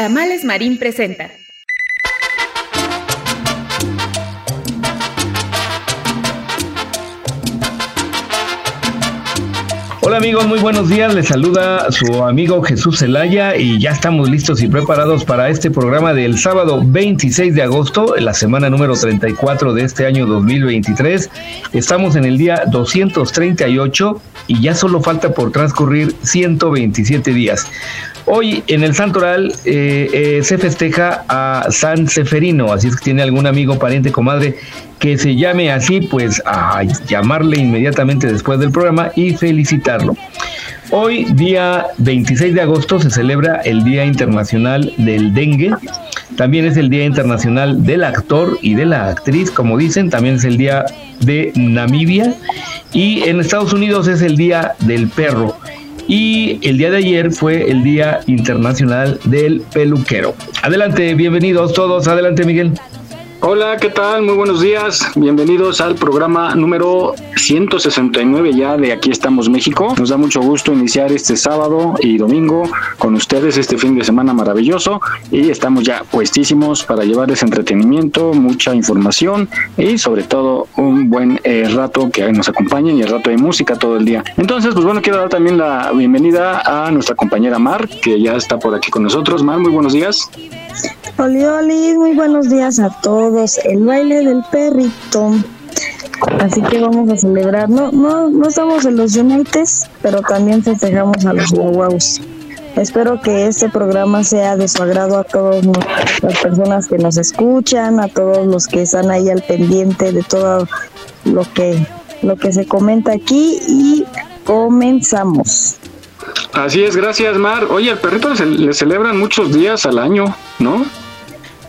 Tamales Marín presenta. Hola amigos, muy buenos días. Les saluda su amigo Jesús Zelaya y ya estamos listos y preparados para este programa del sábado 26 de agosto, la semana número 34 de este año 2023. Estamos en el día 238 y ya solo falta por transcurrir 127 días. Hoy en el Santoral eh, eh, se festeja a San Seferino, así es que tiene algún amigo, pariente, comadre que se llame así, pues a llamarle inmediatamente después del programa y felicitarlo. Hoy, día 26 de agosto, se celebra el Día Internacional del Dengue. También es el Día Internacional del Actor y de la Actriz, como dicen. También es el Día de Namibia. Y en Estados Unidos es el Día del Perro. Y el día de ayer fue el Día Internacional del Peluquero. Adelante, bienvenidos todos. Adelante, Miguel. Hola, ¿qué tal? Muy buenos días. Bienvenidos al programa número 169 ya de Aquí estamos México. Nos da mucho gusto iniciar este sábado y domingo con ustedes este fin de semana maravilloso y estamos ya puestísimos para llevarles entretenimiento, mucha información y sobre todo un buen eh, rato que nos acompañen y el rato de música todo el día. Entonces, pues bueno, quiero dar también la bienvenida a nuestra compañera Mar, que ya está por aquí con nosotros. Mar, muy buenos días. Hola, muy buenos días a todos. El baile del perrito. Así que vamos a celebrar. No, no, no estamos en los United, pero también festejamos a los Guaguaus. Espero que este programa sea de su agrado a todas las personas que nos escuchan, a todos los que están ahí al pendiente de todo lo que, lo que se comenta aquí y comenzamos. Así es, gracias Mar. Oye, al perrito le celebran muchos días al año, ¿no?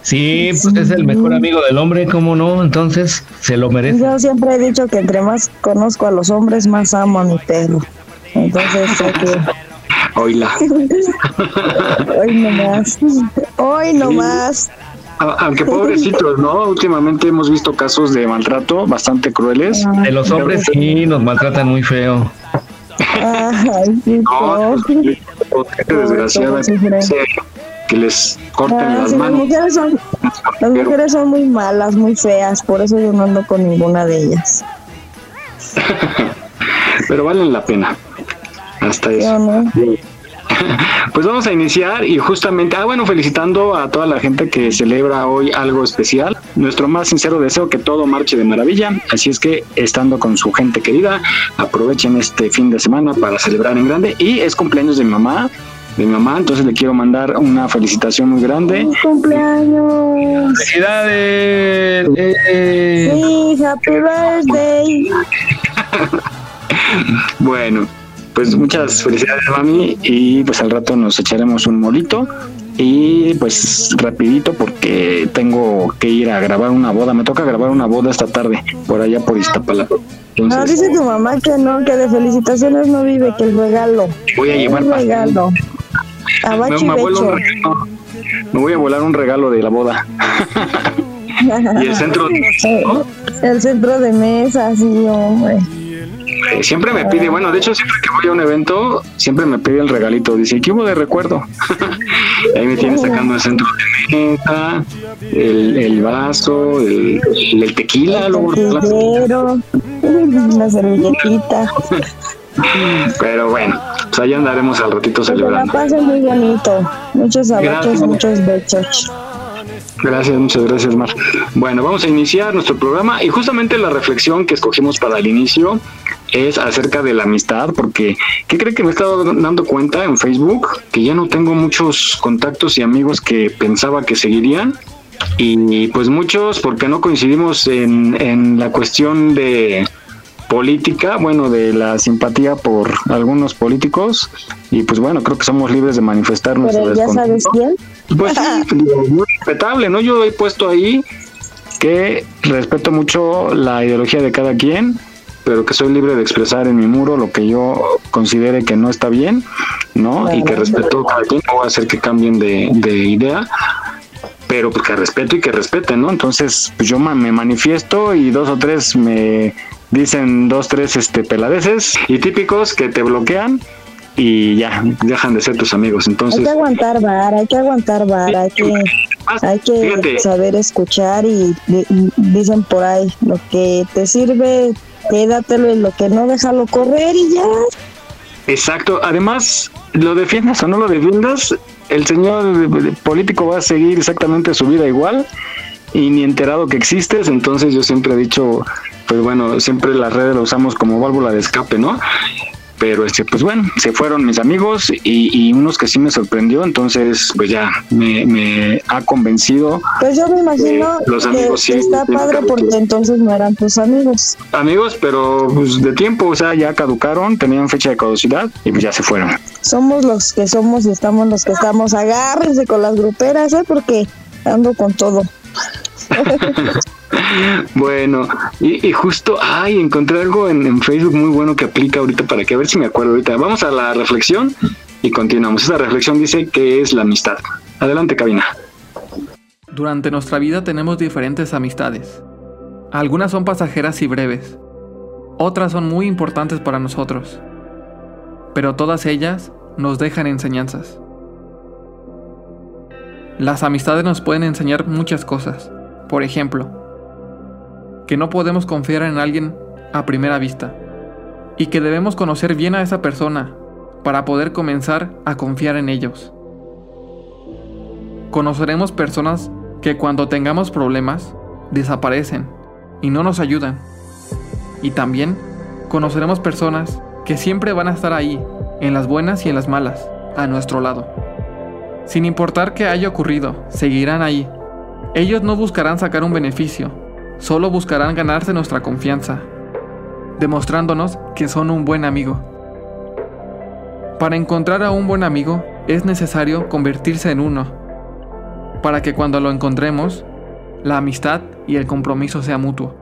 Sí, pues es el mejor amigo del hombre, ¿cómo no? Entonces se lo merece. Yo siempre he dicho que entre más conozco a los hombres, más amo a mi perro. Entonces que... Hoy Hoy más. Hoy más. Aunque pobrecitos, ¿no? Últimamente hemos visto casos de maltrato bastante crueles. De los hombres sí, nos maltratan muy feo. Ay, no, qué desgraciada que les corten ah, las manos. Las mujeres, son, muy malas, muy feas, por eso yo no ando con ninguna de ellas. Pero valen la pena. Hasta eso. Pues vamos a iniciar y justamente, ah bueno, felicitando a toda la gente que celebra hoy algo especial. Nuestro más sincero deseo que todo marche de maravilla. Así es que estando con su gente querida, aprovechen este fin de semana para celebrar en grande. Y es cumpleaños de mi mamá, de mi mamá, entonces le quiero mandar una felicitación muy grande. cumpleaños! ¡Felicidades! Sí, happy birthday. bueno, pues muchas felicidades mami y pues al rato nos echaremos un molito y pues rapidito porque tengo que ir a grabar una boda, me toca grabar una boda esta tarde por allá por Iztapalapa. no, dice tu mamá que no, que de felicitaciones no vive, que el regalo. Voy a llevar el regalo. Me, me voy a volar un regalo de la boda. y el centro el centro de mesa, sí, hombre. Eh, siempre me pide, bueno, de hecho siempre que voy a un evento, siempre me pide el regalito, dice, ¿qué hubo de recuerdo? Ahí me tiene sacando el centro de mesa, el, el vaso, el, el tequila, el luego una servilletita. Pero bueno, pues allá andaremos al ratito celebrando. Que la muy bonito, muchos abrazos, muchos besos. Gracias, muchas gracias, Mar. Bueno, vamos a iniciar nuestro programa y justamente la reflexión que escogimos para el inicio es acerca de la amistad, porque ¿qué cree que me he estado dando cuenta en Facebook? Que ya no tengo muchos contactos y amigos que pensaba que seguirían. Y pues muchos porque no coincidimos en, en la cuestión de, política, bueno, de la simpatía por algunos políticos y pues bueno, creo que somos libres de manifestar nuestro ya sabes quién. Pues sí, muy respetable, ¿no? Yo he puesto ahí que respeto mucho la ideología de cada quien, pero que soy libre de expresar en mi muro lo que yo considere que no está bien, ¿no? y que respeto cada quien, no voy a hacer que cambien de, de idea, pero pues que respeto y que respeten, ¿no? Entonces, pues yo me manifiesto y dos o tres me dicen dos, tres este peladeces y típicos que te bloquean y ya dejan de ser tus amigos. Entonces, hay que aguantar vara, hay que aguantar vara, hay que, hay que saber escuchar y, dicen por ahí, lo que te sirve, quédatelo y lo que no, déjalo correr y ya. Exacto, además, lo defiendas o no lo defiendas, el señor político va a seguir exactamente su vida igual y ni enterado que existes, entonces yo siempre he dicho, pues bueno, siempre las redes lo usamos como válvula de escape, ¿no? Pero este pues bueno se fueron mis amigos y, unos que sí me sorprendió entonces pues ya me, ha convencido pues yo me imagino los amigos que, está padre porque entonces no eran tus amigos. Amigos pero pues de tiempo o sea ya caducaron tenían fecha de caducidad y pues ya se fueron. Somos los que somos y estamos los que estamos. Agárrense con las gruperas ¿eh? porque ando con todo bueno, y, justo, ay, encontré algo en, Facebook muy bueno que aplica ahorita para que a ver si me acuerdo ahorita. Vamos a la reflexión y continuamos. Esta reflexión dice que es la amistad. Adelante, cabina. Durante nuestra vida tenemos diferentes amistades. Algunas son pasajeras y breves. Otras son muy importantes para nosotros. Pero todas ellas nos dejan enseñanzas. Las amistades nos pueden enseñar muchas cosas. Por ejemplo, que no podemos confiar en alguien a primera vista y que debemos conocer bien a esa persona para poder comenzar a confiar en ellos. Conoceremos personas que cuando tengamos problemas desaparecen y no nos ayudan. Y también conoceremos personas que siempre van a estar ahí, en las buenas y en las malas, a nuestro lado. Sin importar qué haya ocurrido, seguirán ahí. Ellos no buscarán sacar un beneficio, solo buscarán ganarse nuestra confianza, demostrándonos que son un buen amigo. Para encontrar a un buen amigo es necesario convertirse en uno, para que cuando lo encontremos, la amistad y el compromiso sea mutuo.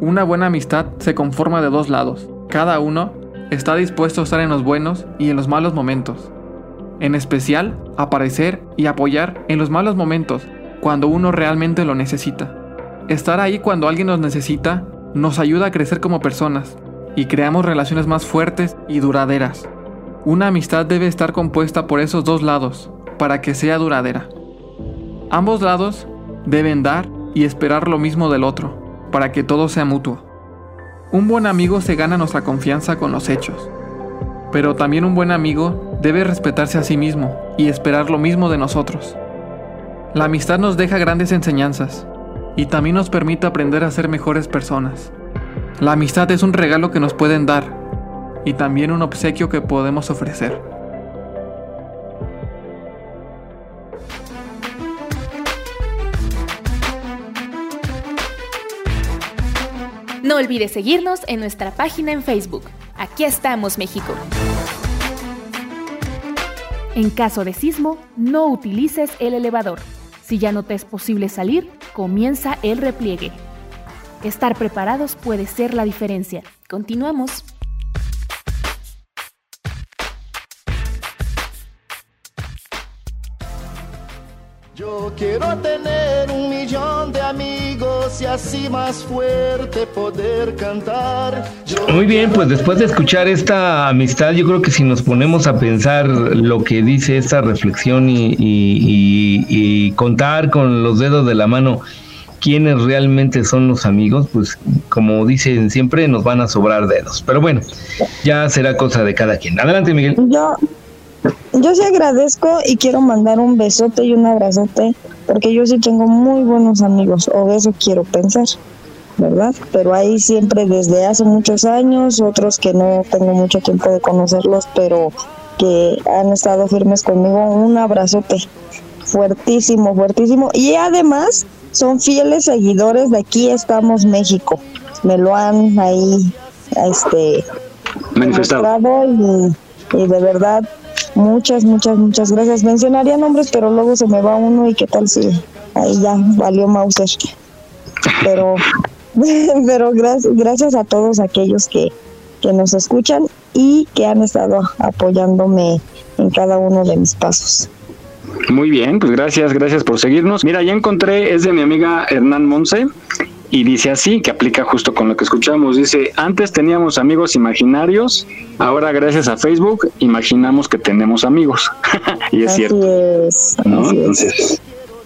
Una buena amistad se conforma de dos lados, cada uno está dispuesto a estar en los buenos y en los malos momentos, en especial aparecer y apoyar en los malos momentos cuando uno realmente lo necesita. Estar ahí cuando alguien nos necesita nos ayuda a crecer como personas y creamos relaciones más fuertes y duraderas. Una amistad debe estar compuesta por esos dos lados para que sea duradera. Ambos lados deben dar y esperar lo mismo del otro para que todo sea mutuo. Un buen amigo se gana nuestra confianza con los hechos, pero también un buen amigo debe respetarse a sí mismo y esperar lo mismo de nosotros. La amistad nos deja grandes enseñanzas, y también nos permite aprender a ser mejores personas. La amistad es un regalo que nos pueden dar y también un obsequio que podemos ofrecer. No olvides seguirnos en nuestra página en Facebook. Aquí estamos, México. En caso de sismo, no utilices el elevador. Si ya no te es posible salir, comienza el repliegue. Estar preparados puede ser la diferencia. Continuamos. Y así más fuerte poder cantar. Muy bien, pues después de escuchar esta amistad, yo creo que si nos ponemos a pensar lo que dice esta reflexión y, contar con los dedos de la mano quiénes realmente son los amigos, pues como dicen siempre, nos van a sobrar dedos. Pero bueno, ya será cosa de cada quien. Adelante, Miguel. Yo yo sí agradezco y quiero mandar un besote y un abrazote porque yo sí tengo muy buenos amigos, o eso quiero pensar, ¿verdad? Pero hay siempre desde hace muchos años, otros que no tengo mucho tiempo de conocerlos, pero que han estado firmes conmigo. Un abrazote fuertísimo, fuertísimo. Y además son fieles seguidores de aquí estamos México. me lo han ahí este manifestado y, y de verdad muchas muchas muchas gracias mencionaría nombres pero luego se me va uno y qué tal si ahí ya valió Mauser pero pero gracias gracias a todos aquellos que que nos escuchan y que han estado apoyándome en cada uno de mis pasos. Muy bien, pues gracias, gracias por seguirnos. Mira, ya encontré, es de mi amiga Hernán Monse y dice así, que aplica justo con lo que escuchamos. Dice, antes teníamos amigos imaginarios, ahora gracias a Facebook imaginamos que tenemos amigos. y es cierto. Entonces,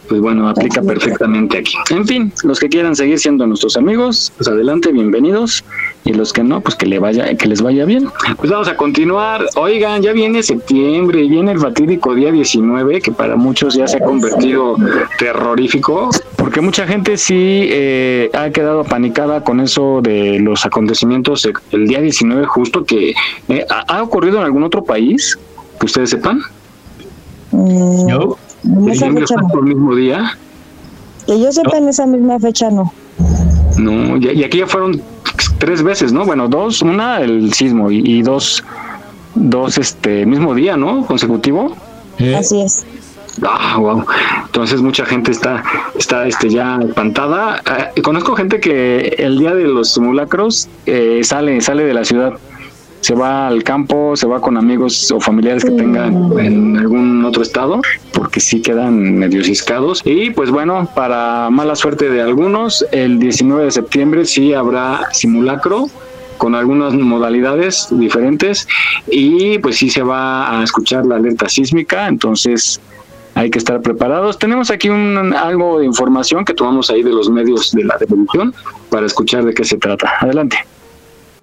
pues bueno, aplica perfectamente aquí. En fin, los que quieran seguir siendo nuestros amigos, pues adelante, bienvenidos. Y los que no, pues que le vaya, que les vaya bien. Pues vamos a continuar. Oigan, ya viene septiembre, viene el fatídico día 19, que para muchos ya se ha convertido terrorífico, porque mucha gente sí eh, ha quedado apanicada con eso de los acontecimientos el día 19 justo que eh, ¿ha ocurrido en algún otro país que ustedes sepan. Mm, no. En esa fecha no. el mismo día? Que yo sepa, en esa misma fecha no. No, y, aquí ya fueron tres veces, ¿no? Bueno, dos, una el sismo y, dos, dos este mismo día, ¿no? Consecutivo. Así es. Ah, wow. Entonces mucha gente está, está este, ya espantada. Eh, conozco gente que el día de los simulacros eh, sale, sale de la ciudad se va al campo, se va con amigos o familiares que tengan en algún otro estado, porque sí quedan medio ciscados. Y pues bueno, para mala suerte de algunos, el 19 de septiembre sí habrá simulacro con algunas modalidades diferentes y pues sí se va a escuchar la alerta sísmica, entonces hay que estar preparados. Tenemos aquí un, algo de información que tomamos ahí de los medios de la revolución para escuchar de qué se trata. Adelante.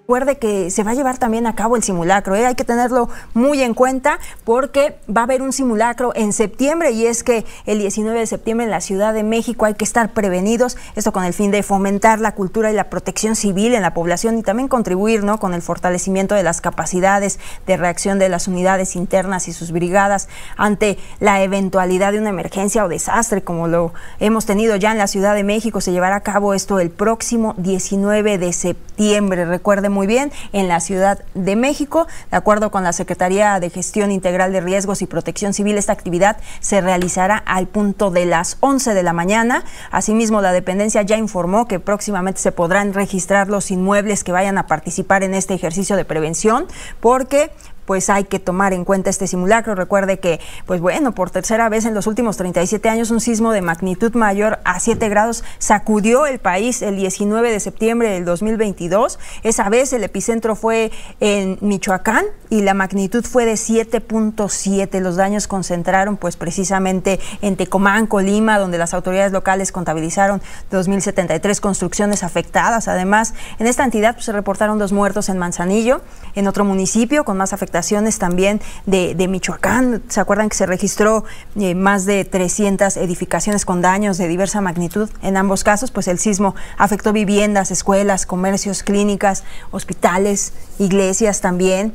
Recuerde que se va a llevar también a cabo el simulacro, ¿eh? hay que tenerlo muy en cuenta porque va a haber un simulacro en septiembre y es que el 19 de septiembre en la Ciudad de México hay que estar prevenidos, esto con el fin de fomentar la cultura y la protección civil en la población y también contribuir ¿no? con el fortalecimiento de las capacidades de reacción de las unidades internas y sus brigadas ante la eventualidad de una emergencia o desastre como lo hemos tenido ya en la Ciudad de México. Se llevará a cabo esto el próximo 19 de septiembre. Recuerde muy bien en la Ciudad de México. De acuerdo con la Secretaría de Gestión Integral de Riesgos y Protección Civil, esta actividad se realizará al punto de las 11 de la mañana. Asimismo, la dependencia ya informó que próximamente se podrán registrar los inmuebles que vayan a participar en este ejercicio de prevención porque pues hay que tomar en cuenta este simulacro. Recuerde que, pues bueno, por tercera vez en los últimos 37 años, un sismo de magnitud mayor a 7 grados sacudió el país el 19 de septiembre del 2022. Esa vez el epicentro fue en Michoacán y la magnitud fue de 7.7. Los daños concentraron pues precisamente en Tecomán, Colima, donde las autoridades locales contabilizaron 2.073 construcciones afectadas. Además, en esta entidad pues, se reportaron dos muertos en Manzanillo, en otro municipio con más afectados también de, Michoacán. ¿Se acuerdan que se registró eh, más de 300 edificaciones con daños de diversa magnitud? En ambos casos, pues el sismo afectó viviendas, escuelas, comercios, clínicas, hospitales, iglesias también.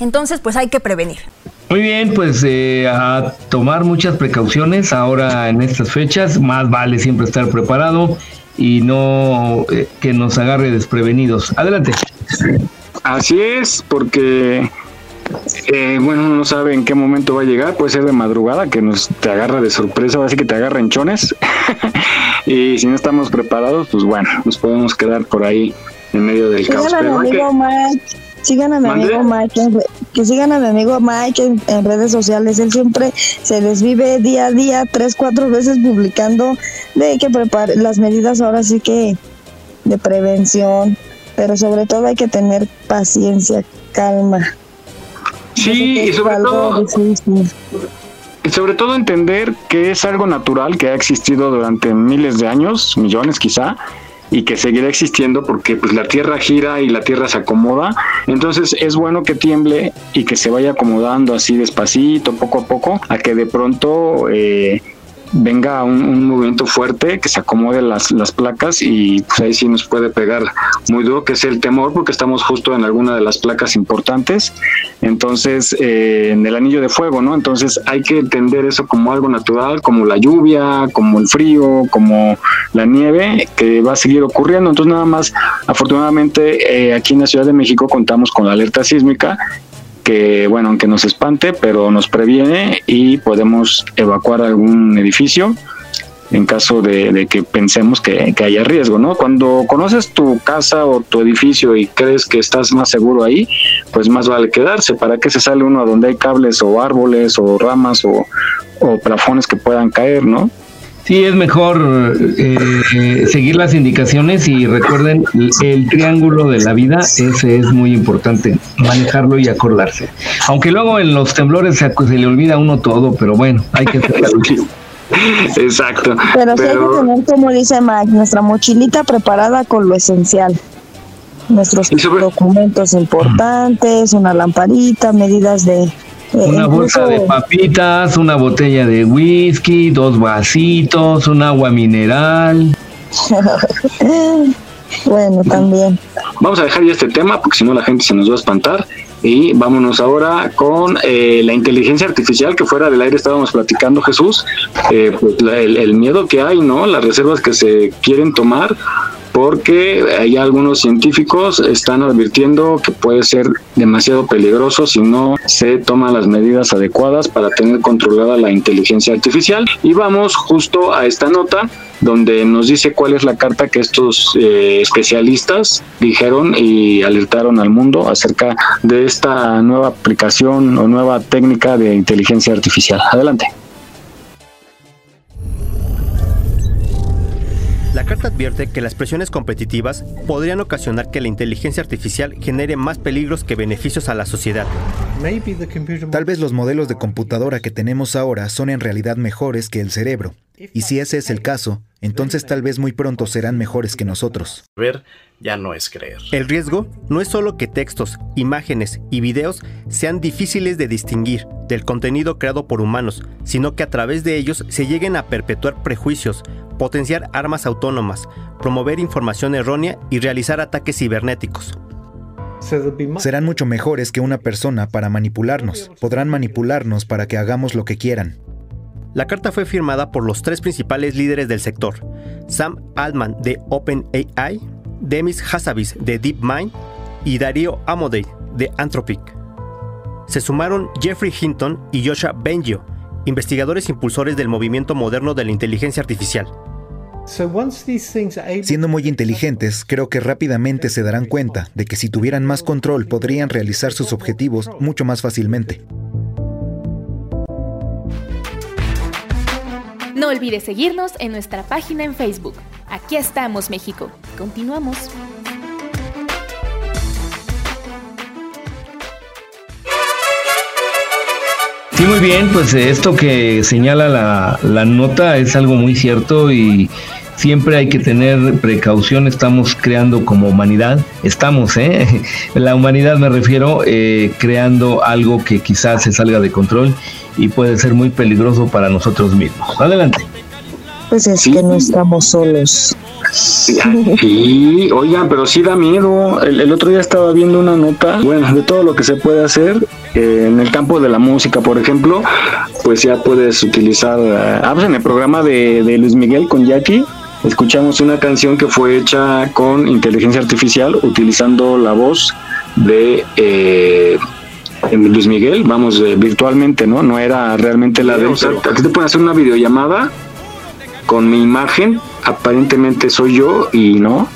Entonces, pues hay que prevenir. Muy bien, pues eh, a tomar muchas precauciones ahora en estas fechas. Más vale siempre estar preparado y no eh, que nos agarre desprevenidos. Adelante. Así es, porque eh, bueno, no sabe en qué momento va a llegar, puede ser de madrugada, que nos te agarra de sorpresa, así que te agarra en chones. y si no estamos preparados, pues bueno, nos podemos quedar por ahí en medio del caos. sigan a mi amigo Mike, que sigan a mi amigo Mike en, redes sociales. Él siempre se les vive día a día, tres, cuatro veces publicando de que prepare las medidas ahora sí que de prevención, pero sobre todo hay que tener paciencia, calma Sí, y sobre todo, sobre todo entender que es algo natural que ha existido durante miles de años, millones quizá, y que seguirá existiendo porque pues la tierra gira y la tierra se acomoda. Entonces es bueno que tiemble y que se vaya acomodando así despacito poco a poco a que de pronto eh, venga un, movimiento fuerte, que se acomode las, las placas y pues ahí sí nos puede pegar muy duro, que es el temor, porque estamos justo en alguna de las placas importantes, entonces eh, en el anillo de fuego, ¿no? Entonces hay que entender eso como algo natural, como la lluvia, como el frío, como la nieve, que va a seguir ocurriendo. Entonces nada más, afortunadamente eh, aquí en la Ciudad de México contamos con la alerta sísmica que, bueno, aunque nos espante, pero nos previene y podemos evacuar algún edificio en caso de, que pensemos que, haya riesgo, ¿no? Cuando conoces tu casa o tu edificio y crees que estás más seguro ahí, pues más vale quedarse. ¿Para qué se sale uno a donde hay cables o árboles o ramas o, o plafones que puedan caer, ¿no? Sí, es mejor eh, seguir las indicaciones y recuerden el triángulo de la vida, ese es muy importante, manejarlo y acordarse. Aunque luego en los temblores se, le olvida a uno todo, pero bueno, hay que hacer la lucha. Exacto. Pero, sí hay que tener, como dice Mike, nuestra mochilita preparada con lo esencial. Nuestros documentos importantes, una lamparita, medidas de una bolsa de papitas, una botella de whisky, dos vasitos, un agua mineral. bueno, también. Vamos a dejar ya este tema porque si no la gente se nos va a espantar. Y vámonos ahora con eh, la inteligencia artificial que fuera del aire estábamos platicando, Jesús. Eh, pues el, el, miedo que hay, ¿no? Las reservas que se quieren tomar porque hay algunos científicos están advirtiendo que puede ser demasiado peligroso si no se toman las medidas adecuadas para tener controlada la inteligencia artificial. Y vamos justo a esta nota donde nos dice cuál es la carta que estos eh, especialistas dijeron y alertaron al mundo acerca de esta nueva aplicación o nueva técnica de inteligencia artificial. Adelante. La carta advierte que las presiones competitivas podrían ocasionar que la inteligencia artificial genere más peligros que beneficios a la sociedad. Tal vez los modelos de computadora que tenemos ahora son en realidad mejores que el cerebro. Y si ese es el caso, entonces tal vez muy pronto serán mejores que nosotros. Ver ya no es creer. El riesgo no es solo que textos, imágenes y videos sean difíciles de distinguir del contenido creado por humanos, sino que a través de ellos se lleguen a perpetuar prejuicios, potenciar armas autónomas, promover información errónea y realizar ataques cibernéticos. Serán mucho mejores que una persona para manipularnos. Podrán manipularnos para que hagamos lo que quieran. La carta fue firmada por los tres principales líderes del sector, Sam Altman de OpenAI, Demis Hassabis de DeepMind y Darío Amodei de Anthropic. Se sumaron Jeffrey Hinton y Joshua Bengio, investigadores impulsores del movimiento moderno de la inteligencia artificial. Siendo muy inteligentes, creo que rápidamente se darán cuenta de que si tuvieran más control podrían realizar sus objetivos mucho más fácilmente. No olvides seguirnos en nuestra página en Facebook. Aquí estamos, México. Continuamos. Sí, muy bien, pues esto que señala la, la nota es algo muy cierto y siempre hay que tener precaución, estamos creando como humanidad, estamos, ¿eh? La humanidad me refiero, eh, creando algo que quizás se salga de control y puede ser muy peligroso para nosotros mismos. Adelante. Pues es que no estamos solos. Sí, oigan, pero sí da miedo. El, otro día estaba viendo una nota, bueno, de todo lo que se puede hacer eh, en el campo de la música, por ejemplo, pues ya puedes utilizar, eh, ah, pues en el programa de, Luis Miguel con Jackie, escuchamos una canción que fue hecha con inteligencia artificial utilizando la voz de eh, Luis Miguel, vamos, virtualmente, ¿no? No era realmente la de. Aquí te pueden hacer una videollamada con mi imagen, aparentemente soy yo y no.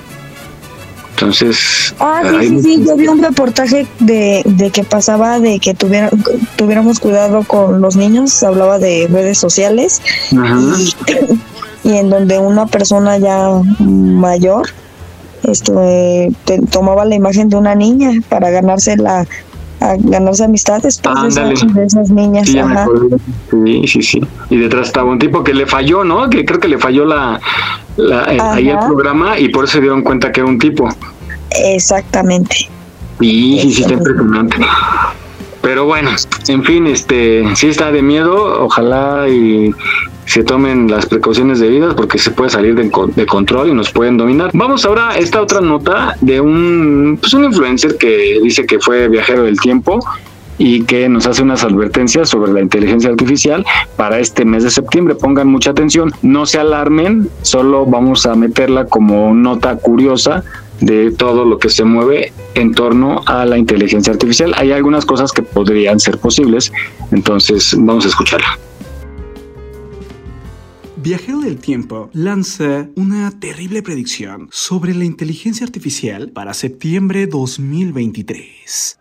Entonces. Ah, sí, sí, sí, yo vi un reportaje de, de que pasaba de que tuviera, tuviéramos cuidado con los niños, hablaba de redes sociales. Y, en donde una persona ya mayor esto, eh, tomaba la imagen de una niña para ganarse la a ganarse amistades pues, de, esas, niñas. Sí, sí, sí, Y detrás estaba un tipo que le falló, ¿no? Que creo que le falló la, ahí el programa y por eso se dieron cuenta que era un tipo. Exactamente. Sí, sí, sí, está impresionante. Pero bueno, en fin, este, sí está de miedo, ojalá y se tomen las precauciones debidas porque se puede salir de, de control y nos pueden dominar. Vamos ahora a esta otra nota de un, pues un influencer que dice que fue viajero del tiempo y que nos hace unas advertencias sobre la inteligencia artificial para este mes de septiembre. Pongan mucha atención, no se alarmen, solo vamos a meterla como nota curiosa de todo lo que se mueve en torno a la inteligencia artificial. Hay algunas cosas que podrían ser posibles, entonces vamos a escucharla. Viajero del Tiempo lanza una terrible predicción sobre la inteligencia artificial para septiembre 2023.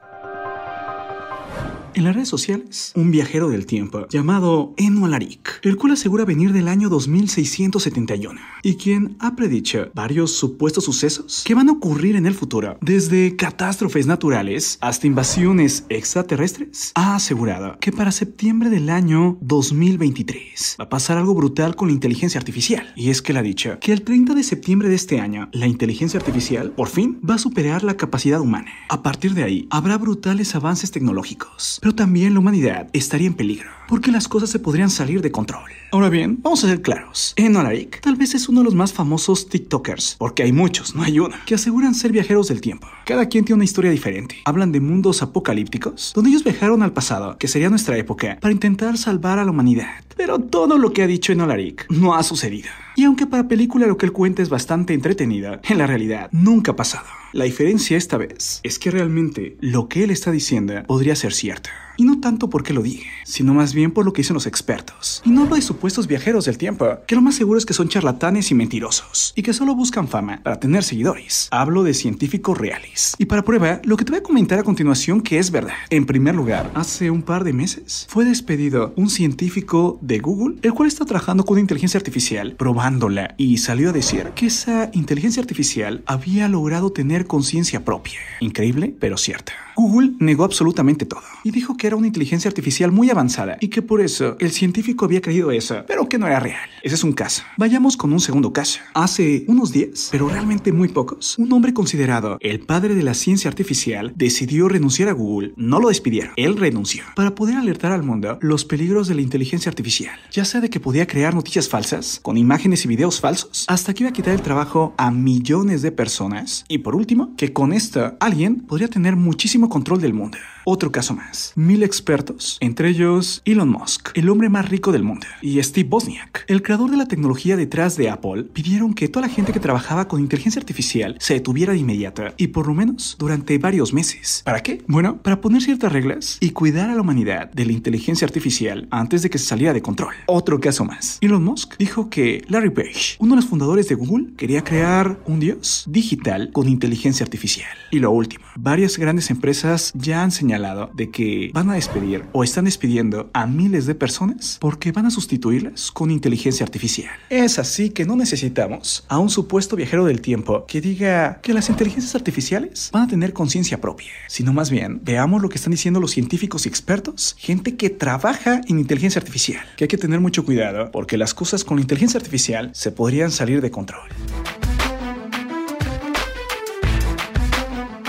En las redes sociales, un viajero del tiempo llamado Eno Alaric, el cual asegura venir del año 2671 y quien ha predicho varios supuestos sucesos que van a ocurrir en el futuro, desde catástrofes naturales hasta invasiones extraterrestres, ha asegurado que para septiembre del año 2023 va a pasar algo brutal con la inteligencia artificial. Y es que él ha dicho que el 30 de septiembre de este año, la inteligencia artificial por fin va a superar la capacidad humana. A partir de ahí, habrá brutales avances tecnológicos pero también la humanidad estaría en peligro, porque las cosas se podrían salir de control. Ahora bien, vamos a ser claros. Enolarik tal vez es uno de los más famosos TikTokers, porque hay muchos, no hay uno, que aseguran ser viajeros del tiempo. Cada quien tiene una historia diferente. Hablan de mundos apocalípticos, donde ellos viajaron al pasado, que sería nuestra época, para intentar salvar a la humanidad. Pero todo lo que ha dicho Enolarik no ha sucedido. Y aunque para película lo que él cuenta es bastante entretenida, en la realidad nunca ha pasado. La diferencia esta vez es que realmente lo que él está diciendo podría ser cierto. Y no tanto porque lo diga, sino más bien por lo que dicen los expertos. Y no hablo de supuestos viajeros del tiempo, que lo más seguro es que son charlatanes y mentirosos, y que solo buscan fama para tener seguidores. Hablo de científicos reales. Y para prueba, lo que te voy a comentar a continuación que es verdad. En primer lugar, hace un par de meses fue despedido un científico de Google, el cual está trabajando con inteligencia artificial, probándola, y salió a decir que esa inteligencia artificial había logrado tener conciencia propia. Increíble, pero cierta. Google negó absolutamente todo y dijo que era una inteligencia artificial muy avanzada y que por eso el científico había creído eso, pero que no era real. Ese es un caso. Vayamos con un segundo caso. Hace unos días, pero realmente muy pocos, un hombre considerado el padre de la ciencia artificial decidió renunciar a Google. No lo despidieron, él renunció para poder alertar al mundo los peligros de la inteligencia artificial, ya sea de que podía crear noticias falsas, con imágenes y videos falsos, hasta que iba a quitar el trabajo a millones de personas y por último, que con esto alguien podría tener muchísimo control del mundo. Otro caso más. Mil expertos, entre ellos Elon Musk, el hombre más rico del mundo, y Steve Bosniak, el creador de la tecnología detrás de Apple, pidieron que toda la gente que trabajaba con inteligencia artificial se detuviera de inmediato y por lo menos durante varios meses. ¿Para qué? Bueno, para poner ciertas reglas y cuidar a la humanidad de la inteligencia artificial antes de que se saliera de control. Otro caso más. Elon Musk dijo que Larry Page, uno de los fundadores de Google, quería crear un dios digital con inteligencia artificial. Y lo último, varias grandes empresas ya han señalado de que van a despedir o están despidiendo a miles de personas porque van a sustituirlas con inteligencia artificial. Es así que no necesitamos a un supuesto viajero del tiempo que diga que las inteligencias artificiales van a tener conciencia propia, sino más bien veamos lo que están diciendo los científicos y expertos, gente que trabaja en inteligencia artificial, que hay que tener mucho cuidado porque las cosas con la inteligencia artificial se podrían salir de control.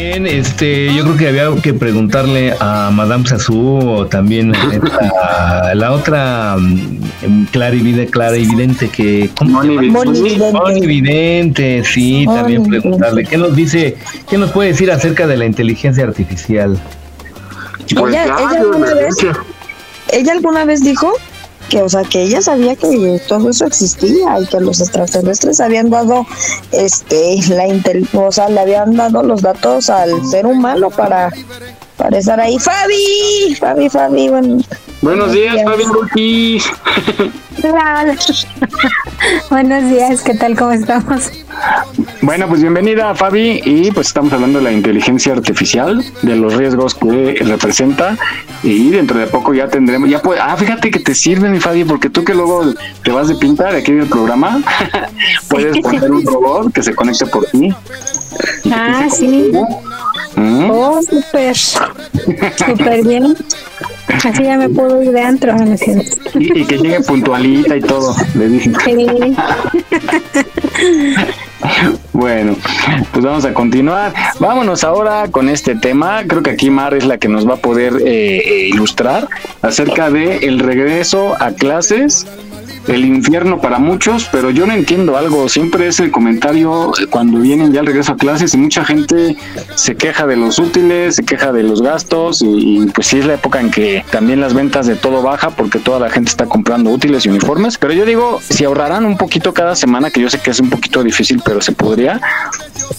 Bien, este, yo creo que había que preguntarle a Madame Sassou o también a la otra um, clara y clara evidente que ¿cómo evidente, sí, también preguntarle qué nos dice, qué nos puede decir acerca de la inteligencia artificial. Pues ella, ella, alguna vez, ella alguna vez dijo que, o sea, que ella sabía que todo eso existía y que los extraterrestres habían dado, este, la o sea, le habían dado los datos al ser humano para, para estar ahí. Fabi, Fabi, Fabi, bueno. Buenos días, Fabi Ortiz. Buenos días, ¿qué tal? ¿Cómo estamos? Bueno, pues bienvenida Fabi y pues estamos hablando de la inteligencia artificial, de los riesgos que representa y dentro de poco ya tendremos, ya puede, ah, fíjate que te sirve mi Fabi porque tú que luego te vas de pintar aquí en el programa, puedes poner un robot que se conecte por ti. Ah, sí. ¿Mm? Oh, súper, súper bien. Así ya me puedo ir de antro. y, y, que llegue puntualita y todo, le dije. Bueno, pues vamos a continuar. Vámonos ahora con este tema. Creo que aquí Mar es la que nos va a poder eh, eh, ilustrar acerca de el regreso a clases el infierno para muchos, pero yo no entiendo algo. Siempre es el comentario cuando vienen ya al regreso a clases y mucha gente se queja de los útiles, se queja de los gastos y, pues sí es la época en que también las ventas de todo baja porque toda la gente está comprando útiles y uniformes. Pero yo digo, si ahorraran un poquito cada semana, que yo sé que es un poquito difícil, pero se podría,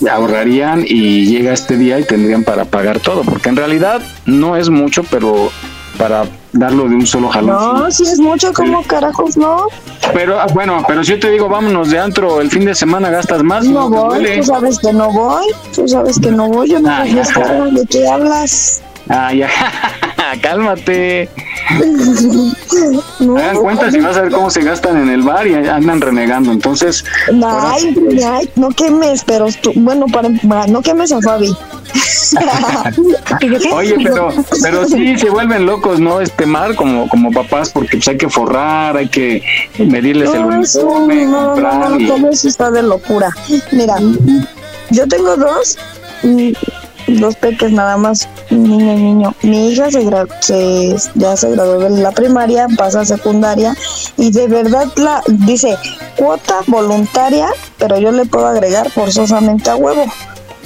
ahorrarían y llega este día y tendrían para pagar todo, porque en realidad no es mucho, pero para darlo de un solo jalón. No, si es mucho, como carajos no? Pero ah, bueno, pero si yo te digo, vámonos de antro el fin de semana, gastas más. No, voy, tú sabes que no voy, tú sabes que no voy, yo no ah, voy ¿de qué hablas? Ah, ya, cálmate. no, Hagan cuenta si vas a ver cómo se gastan en el bar y andan renegando, entonces... Ay, ay no quemes, pero bueno, para, no quemes a Fabi. Oye, pero, pero sí se vuelven locos, ¿no? Este mar como, como papás, porque pues hay que forrar, hay que medirles el uniforme, no, no, no, todo eso está de locura. Mira, yo tengo dos, dos peques nada más, niño y niño. Mi hija se, ya se graduó de la primaria, pasa a secundaria y de verdad la dice cuota voluntaria, pero yo le puedo agregar forzosamente a huevo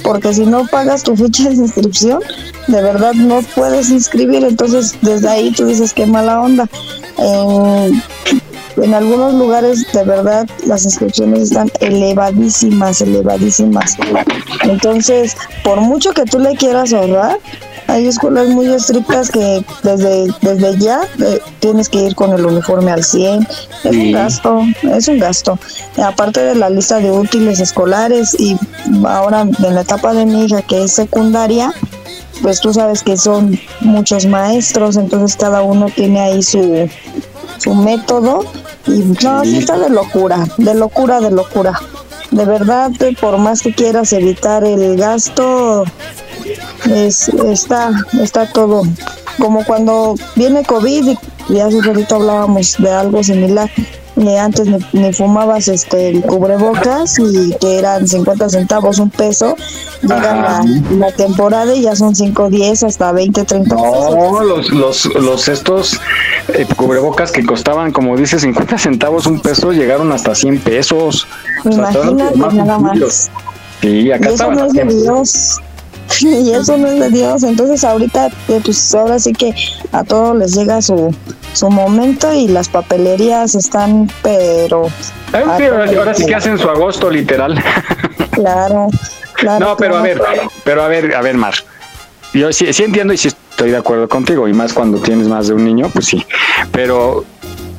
porque si no pagas tu ficha de inscripción, de verdad no puedes inscribir. Entonces, desde ahí tú dices qué mala onda. En algunos lugares, de verdad, las inscripciones están elevadísimas, elevadísimas. Entonces, por mucho que tú le quieras ahorrar, hay escuelas muy estrictas que desde, desde ya eh, tienes que ir con el uniforme al 100. Es un gasto, es un gasto. Aparte de la lista de útiles escolares y ahora en la etapa de mi hija que es secundaria, pues tú sabes que son muchos maestros, entonces cada uno tiene ahí su, su método y no, sí está de locura, de locura, de locura. De verdad, por más que quieras evitar el gasto, es, está, está todo. Como cuando viene COVID, y hace ratito hablábamos de algo similar, antes ni, fumabas este el cubrebocas y que eran 50 centavos un peso. Llega la, temporada y ya son 5 10 hasta 20 30 no los los los estos eh, cubrebocas que costaban como dice 50 centavos un peso llegaron hasta 100 pesos. Imagínate nada más. Sí acá y eso no es de Dios y eso no es de Dios. Entonces ahorita, eh, pues ahora sí que a todos les llega su, su momento y las papelerías están, pero... ahora, sí que hacen su agosto literal. Claro, claro. No, pero a ver, pero a ver, a ver, Mar. Yo sí, sí entiendo y sí estoy de acuerdo contigo, y más cuando tienes más de un niño, pues sí. Pero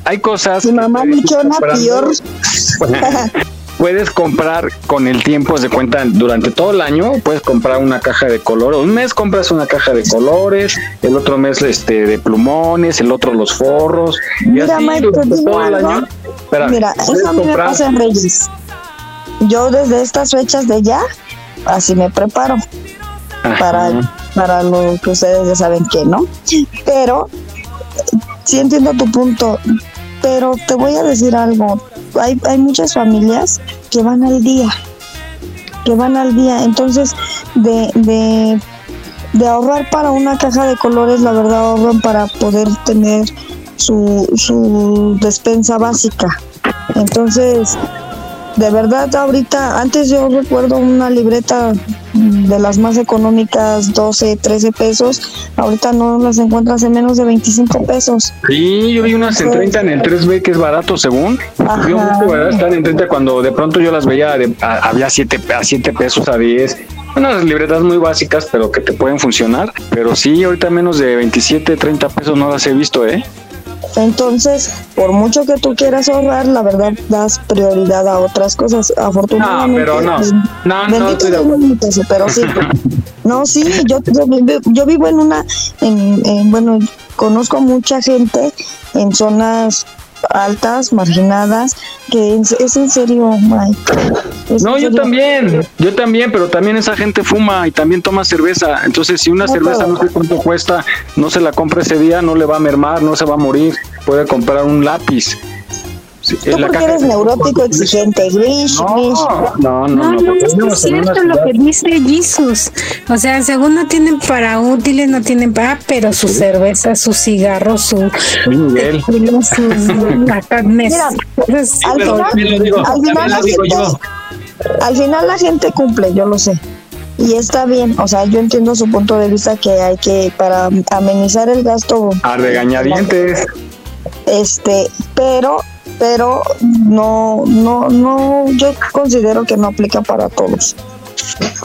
hay cosas... Mi mamá una peor. puedes comprar con el tiempo, se cuenta durante todo el año, puedes comprar una caja de colores. Un mes compras una caja de colores, el otro mes este de plumones, el otro los forros. Mira, Mike, todo el año. Mira, eso a mí me pasa en Reyes. Yo desde estas fechas de ya, así me preparo. Para, para lo que ustedes ya saben que, ¿no? Pero sí entiendo tu punto, pero te voy a decir algo hay, hay muchas familias que van al día, que van al día. Entonces, de, de, ahorrar para una caja de colores, la verdad ahorran para poder tener su, su despensa básica. Entonces, de verdad ahorita, antes yo recuerdo una libreta de las más económicas, 12, 13 pesos, ahorita no las encuentras en menos de 25 pesos. Sí, yo vi unas en 30 en el 3B que es barato según. Yo Están en 30 cuando de pronto yo las veía, había 7 a 7 pesos a 10 unas libretas muy básicas, pero que te pueden funcionar. Pero sí, ahorita menos de 27, 30 pesos no las he visto, ¿eh? Entonces, por mucho que tú quieras ahorrar, la verdad das prioridad a otras cosas. Afortunadamente. No, pero no. No, no, estoy pero sí. No, sí, yo, yo, vi- yo vivo en una, en, en- bueno, conozco mucha gente en zonas altas, marginadas, que es, es en serio, Mike. Es No, yo también, yo también, pero también esa gente fuma y también toma cerveza. Entonces, si una No, cerveza pero- no sé cuánto cuesta, no se la compra ese día, no le va a mermar, no se va a morir. Puede comprar un lápiz. Tú porque eres neurótico, exigente, Grish, No, Grish. no, no, No, no. es cierto lo que dice Jesus. O sea, según no tienen para útiles, no tienen para, pero su cerveza, su cigarro, su. Sí, Miguel. sus la carne. Mira, Entonces, al Pero final, también lo digo, al también final lo la digo gente, yo. al final la gente cumple, yo lo sé. Y está bien, o sea, yo entiendo su punto de vista que hay que, para amenizar el gasto, A regañadientes. este, pero, pero no, no, no, yo considero que no aplica para todos.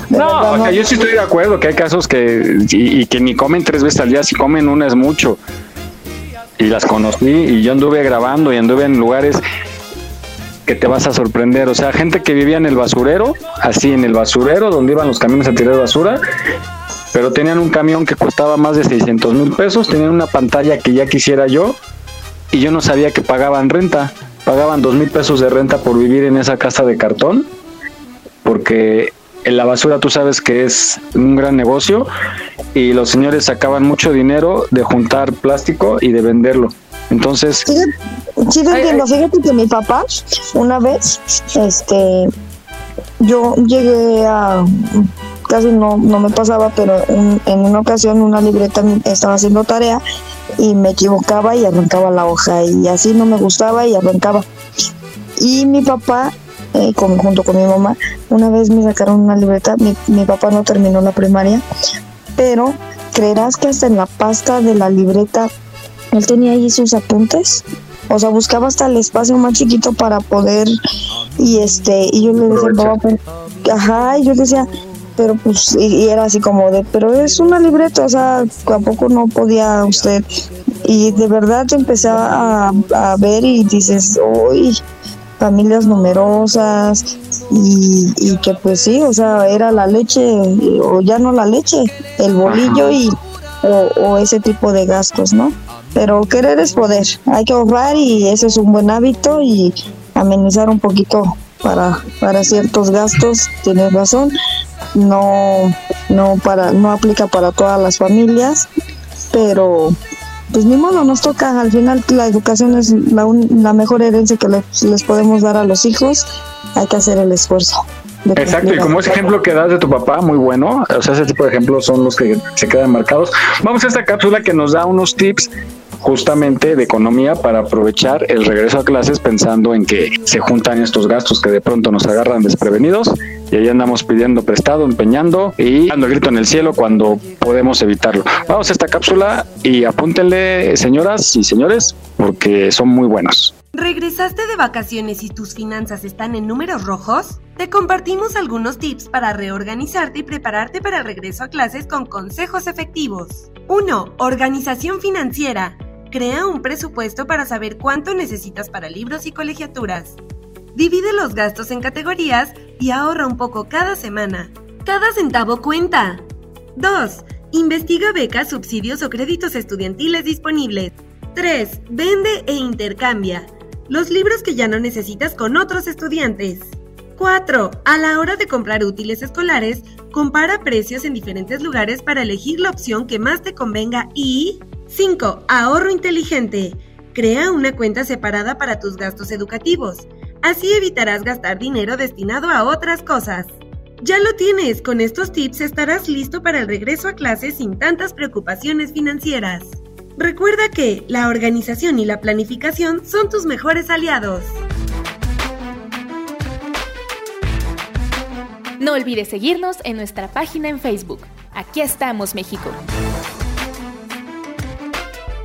De No, verdad, yo sí estoy de acuerdo que hay casos que y, y que ni comen tres veces al día, si comen una es mucho. Y las conocí y yo anduve grabando y anduve en lugares que te vas a sorprender. O sea, gente que vivía en el basurero, así en el basurero, donde iban los camiones a tirar basura, pero tenían un camión que costaba más de 600 mil pesos, tenían una pantalla que ya quisiera yo y yo no sabía que pagaban renta. Pagaban dos mil pesos de renta por vivir en esa casa de cartón porque en la basura tú sabes que es un gran negocio y los señores sacaban mucho dinero de juntar plástico y de venderlo. Entonces, Sí, sí te entiendo. Fíjate que mi papá, una vez, este, yo llegué a, casi no, no me pasaba, pero un- en una ocasión una libreta estaba haciendo tarea y me equivocaba y arrancaba la hoja y así no me gustaba y arrancaba. Y mi papá, eh, con- junto con mi mamá, una vez me sacaron una libreta, mi, mi papá no terminó la primaria, pero creerás que hasta en la pasta de la libreta él tenía ahí sus apuntes. O sea, buscaba hasta el espacio más chiquito para poder y este y yo le decía, "Papá, pero-". ajá, y yo decía, pero pues y, y era así como de, pero es una libreta, o sea, tampoco no podía usted. Y de verdad empecé a, a ver y dices, uy, familias numerosas y, y que pues sí, o sea, era la leche o ya no la leche, el bolillo y o, o ese tipo de gastos, ¿no? Pero querer es poder, hay que ahorrar y ese es un buen hábito y amenizar un poquito para, para ciertos gastos, tienes razón, no, no para, no aplica para todas las familias, pero pues ni modo, nos toca, al final la educación es la, un- la mejor herencia que les, les podemos dar a los hijos, hay que hacer el esfuerzo. Exacto, y como ese ejemplo que das de tu papá, muy bueno, o sea, ese tipo de ejemplos son los que se quedan marcados. Vamos a esta cápsula que nos da unos tips justamente de economía para aprovechar el regreso a clases pensando en que se juntan estos gastos que de pronto nos agarran desprevenidos y ahí andamos pidiendo prestado, empeñando y dando grito en el cielo cuando podemos evitarlo. Vamos a esta cápsula y apúntenle, señoras y señores, porque son muy buenos. ¿Regresaste de vacaciones y tus finanzas están en números rojos? Te compartimos algunos tips para reorganizarte y prepararte para el regreso a clases con consejos efectivos. 1. Organización financiera. Crea un presupuesto para saber cuánto necesitas para libros y colegiaturas. Divide los gastos en categorías y ahorra un poco cada semana. Cada centavo cuenta. 2. Investiga becas, subsidios o créditos estudiantiles disponibles. 3. Vende e intercambia los libros que ya no necesitas con otros estudiantes. 4. A la hora de comprar útiles escolares, compara precios en diferentes lugares para elegir la opción que más te convenga y 5. Ahorro inteligente. Crea una cuenta separada para tus gastos educativos. Así evitarás gastar dinero destinado a otras cosas. Ya lo tienes, con estos tips estarás listo para el regreso a clases sin tantas preocupaciones financieras. Recuerda que la organización y la planificación son tus mejores aliados. No olvides seguirnos en nuestra página en Facebook. Aquí estamos, México.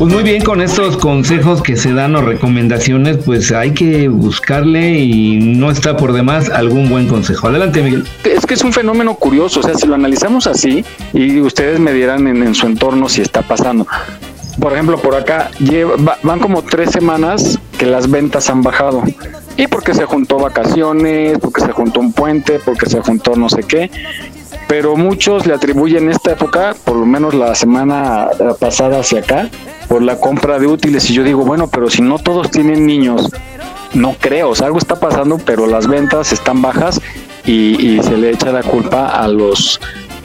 Pues muy bien, con estos consejos que se dan o recomendaciones, pues hay que buscarle y no está por demás algún buen consejo. Adelante, Miguel. Es que es un fenómeno curioso, o sea, si lo analizamos así y ustedes me dirán en, en su entorno si está pasando. Por ejemplo, por acá lleva, van como tres semanas que las ventas han bajado. Y porque se juntó vacaciones, porque se juntó un puente, porque se juntó no sé qué pero muchos le atribuyen esta época, por lo menos la semana pasada hacia acá, por la compra de útiles. Y yo digo, bueno, pero si no todos tienen niños, no creo, o sea, algo está pasando, pero las ventas están bajas y, se le echa la culpa a los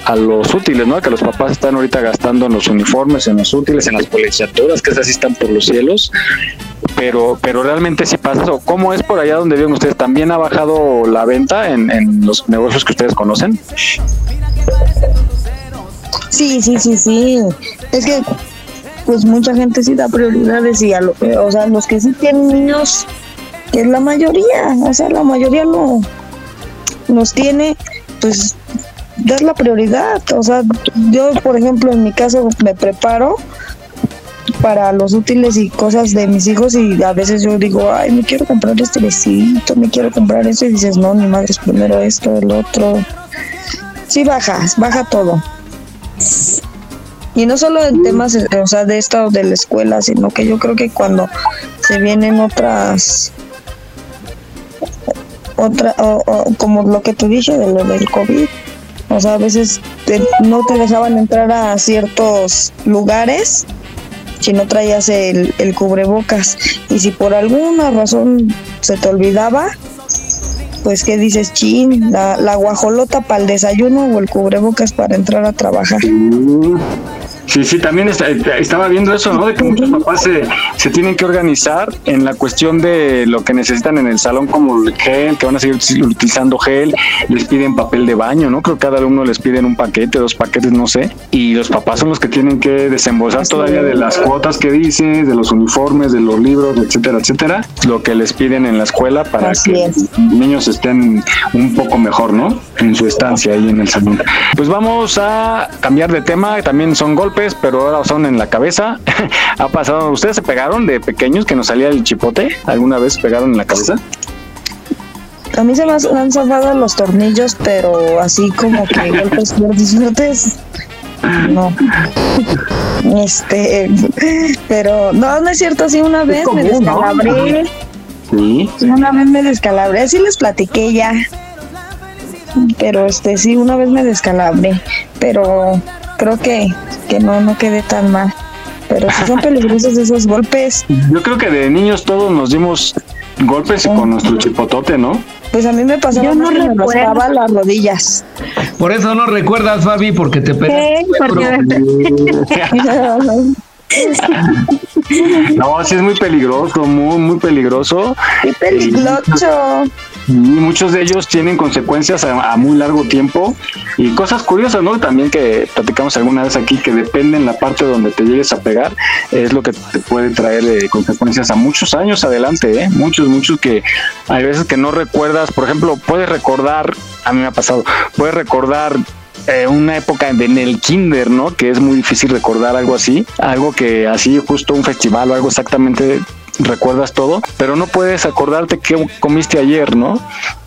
a los útiles, ¿no? Que los papás están ahorita gastando en los uniformes, en los útiles, en las colegiaturas, que esas sí están por los cielos. Pero, pero realmente sí pasa eso. ¿Cómo es por allá donde viven ustedes? ¿También ha bajado la venta en, en los negocios que ustedes conocen? Sí, sí, sí, sí. Es que pues mucha gente sí da prioridades y a lo que, o sea, los que sí tienen niños, que es la mayoría, o sea, la mayoría no los tiene, pues dar la prioridad, o sea, yo por ejemplo en mi caso me preparo para los útiles y cosas de mis hijos y a veces yo digo, ay, me quiero comprar este besito, me quiero comprar eso y dices, no, ni madre, es primero esto, el otro. Sí bajas, baja todo. Y no solo en temas, eh, o sea, de esto de la escuela, sino que yo creo que cuando se vienen otras, otra, o, como lo que te dije de lo del COVID, o sea, a veces no te dejaban entrar a ciertos lugares si no traías el, el cubrebocas. Y si por alguna razón se te olvidaba, pues qué dices, chin, la, la guajolota para el desayuno o el cubrebocas para entrar a trabajar. Sí, sí, también estaba viendo eso, ¿no? De que muchos papás se, se, tienen que organizar en la cuestión de lo que necesitan en el salón, como el gel, que van a seguir utilizando gel, les piden papel de baño, ¿no? Creo que cada uno les piden un paquete, dos paquetes, no sé. Y los papás son los que tienen que desembolsar todavía de las cuotas que dice, de los uniformes, de los libros, etcétera, etcétera, lo que les piden en la escuela para que los niños estén un poco mejor, ¿no? En su estancia ahí en el salón. Pues vamos a cambiar de tema, también son golpes pero ahora son en la cabeza. ¿Ha pasado? ¿Ustedes se pegaron de pequeños que nos salía el chipote? ¿Alguna vez pegaron en la cabeza? A mí se me han salvado los tornillos, pero así como que golpes fuertes, no. Este, pero no, no es cierto, así una vez me descalabré. ¿Sí? Una vez me descalabré, así les platiqué ya. Pero este, sí, una vez me descalabré, pero creo que, que no, no quede tan mal. Pero si son peligrosos esos golpes. Yo creo que de niños todos nos dimos golpes con nuestro chipotote, ¿no? Pues a mí me pasaba Yo no que me las rodillas. Por eso no recuerdas, Fabi, porque te pegaste. no, sí es muy peligroso, muy, muy peligroso. Qué peligroso. Y muchos de ellos tienen consecuencias a, muy largo tiempo y cosas curiosas, ¿no? También que platicamos alguna vez aquí que dependen la parte donde te llegues a pegar, es lo que te puede traer eh, consecuencias a muchos años adelante, ¿eh? Muchos, muchos que hay veces que no recuerdas, por ejemplo, puedes recordar, a mí me ha pasado, puedes recordar eh, una época en el kinder, ¿no? Que es muy difícil recordar algo así, algo que así justo un festival o algo exactamente recuerdas todo, pero no puedes acordarte qué comiste ayer, ¿no?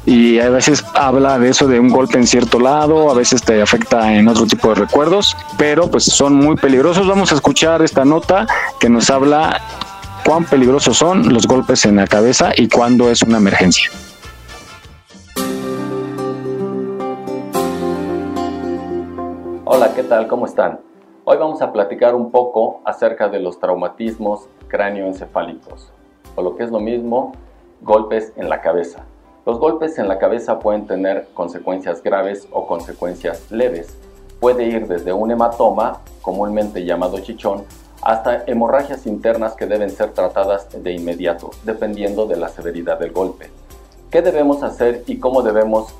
Y a veces habla de eso de un golpe en cierto lado, a veces te afecta en otro tipo de recuerdos, pero pues son muy peligrosos. Vamos a escuchar esta nota que nos habla cuán peligrosos son los golpes en la cabeza y cuándo es una emergencia. Hola, ¿qué tal? ¿Cómo están? Hoy vamos a platicar un poco acerca de los traumatismos cráneoencefálicos, o lo que es lo mismo, golpes en la cabeza. Los golpes en la cabeza pueden tener consecuencias graves o consecuencias leves. Puede ir desde un hematoma, comúnmente llamado chichón, hasta hemorragias internas que deben ser tratadas de inmediato, dependiendo de la severidad del golpe. ¿Qué debemos hacer y cómo debemos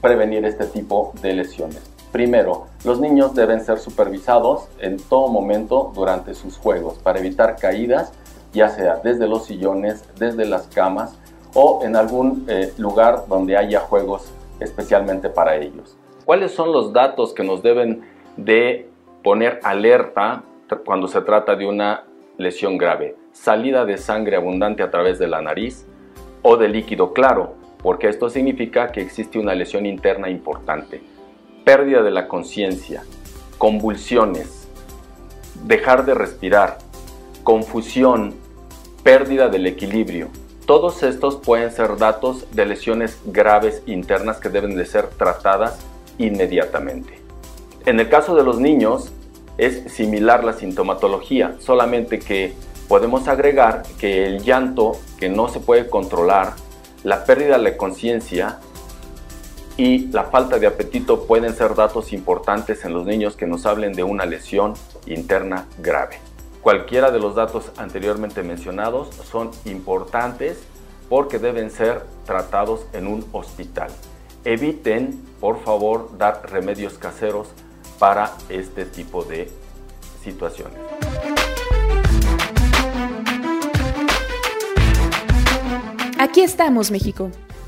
prevenir este tipo de lesiones? Primero, los niños deben ser supervisados en todo momento durante sus juegos para evitar caídas, ya sea desde los sillones, desde las camas o en algún eh, lugar donde haya juegos especialmente para ellos. ¿Cuáles son los datos que nos deben de poner alerta cuando se trata de una lesión grave, salida de sangre abundante a través de la nariz o de líquido claro, porque esto significa que existe una lesión interna importante, pérdida de la conciencia, convulsiones, dejar de respirar, confusión, pérdida del equilibrio. Todos estos pueden ser datos de lesiones graves internas que deben de ser tratadas inmediatamente. En el caso de los niños es similar la sintomatología, solamente que podemos agregar que el llanto que no se puede controlar, la pérdida de conciencia y la falta de apetito pueden ser datos importantes en los niños que nos hablen de una lesión interna grave. Cualquiera de los datos anteriormente mencionados son importantes porque deben ser tratados en un hospital. Eviten, por favor, dar remedios caseros para este tipo de situaciones. Aquí estamos, México.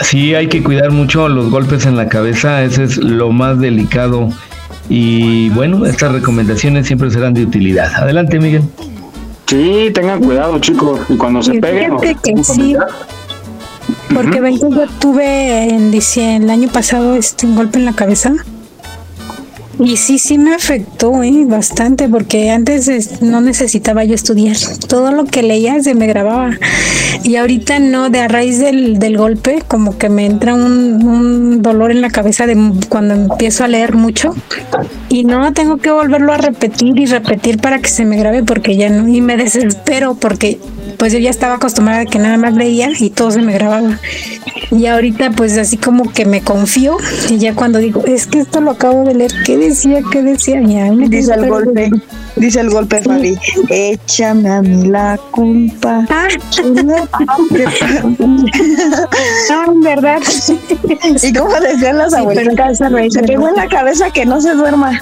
Sí, hay que cuidar mucho los golpes en la cabeza, ese es lo más delicado. Y bueno, estas recomendaciones siempre serán de utilidad. Adelante, Miguel. Sí, tengan cuidado, chicos. Y cuando se peguen. Fíjate que sí. Porque ven que yo tuve en diciembre, el año pasado este un golpe en la cabeza. Y sí, sí me afectó ¿eh? bastante porque antes es- no necesitaba yo estudiar. Todo lo que leía se me grababa. Y ahorita no, de a raíz del, del golpe, como que me entra un, un dolor en la cabeza de cuando empiezo a leer mucho. Y no, tengo que volverlo a repetir y repetir para que se me grabe porque ya no. Y me desespero porque pues yo ya estaba acostumbrada a que nada más leía y todo se me grababa. Y ahorita pues así como que me confío y ya cuando digo, es que esto lo acabo de leer, ¿qué decía? ¿Qué decía? Ya me Dice el golpe, dice el golpe, Fabi. Échame a mí la culpa. Ah, en verdad. ¿Y cómo decían las Sí, abuelitas? raíz Se pegó en la cabeza que no se duerma.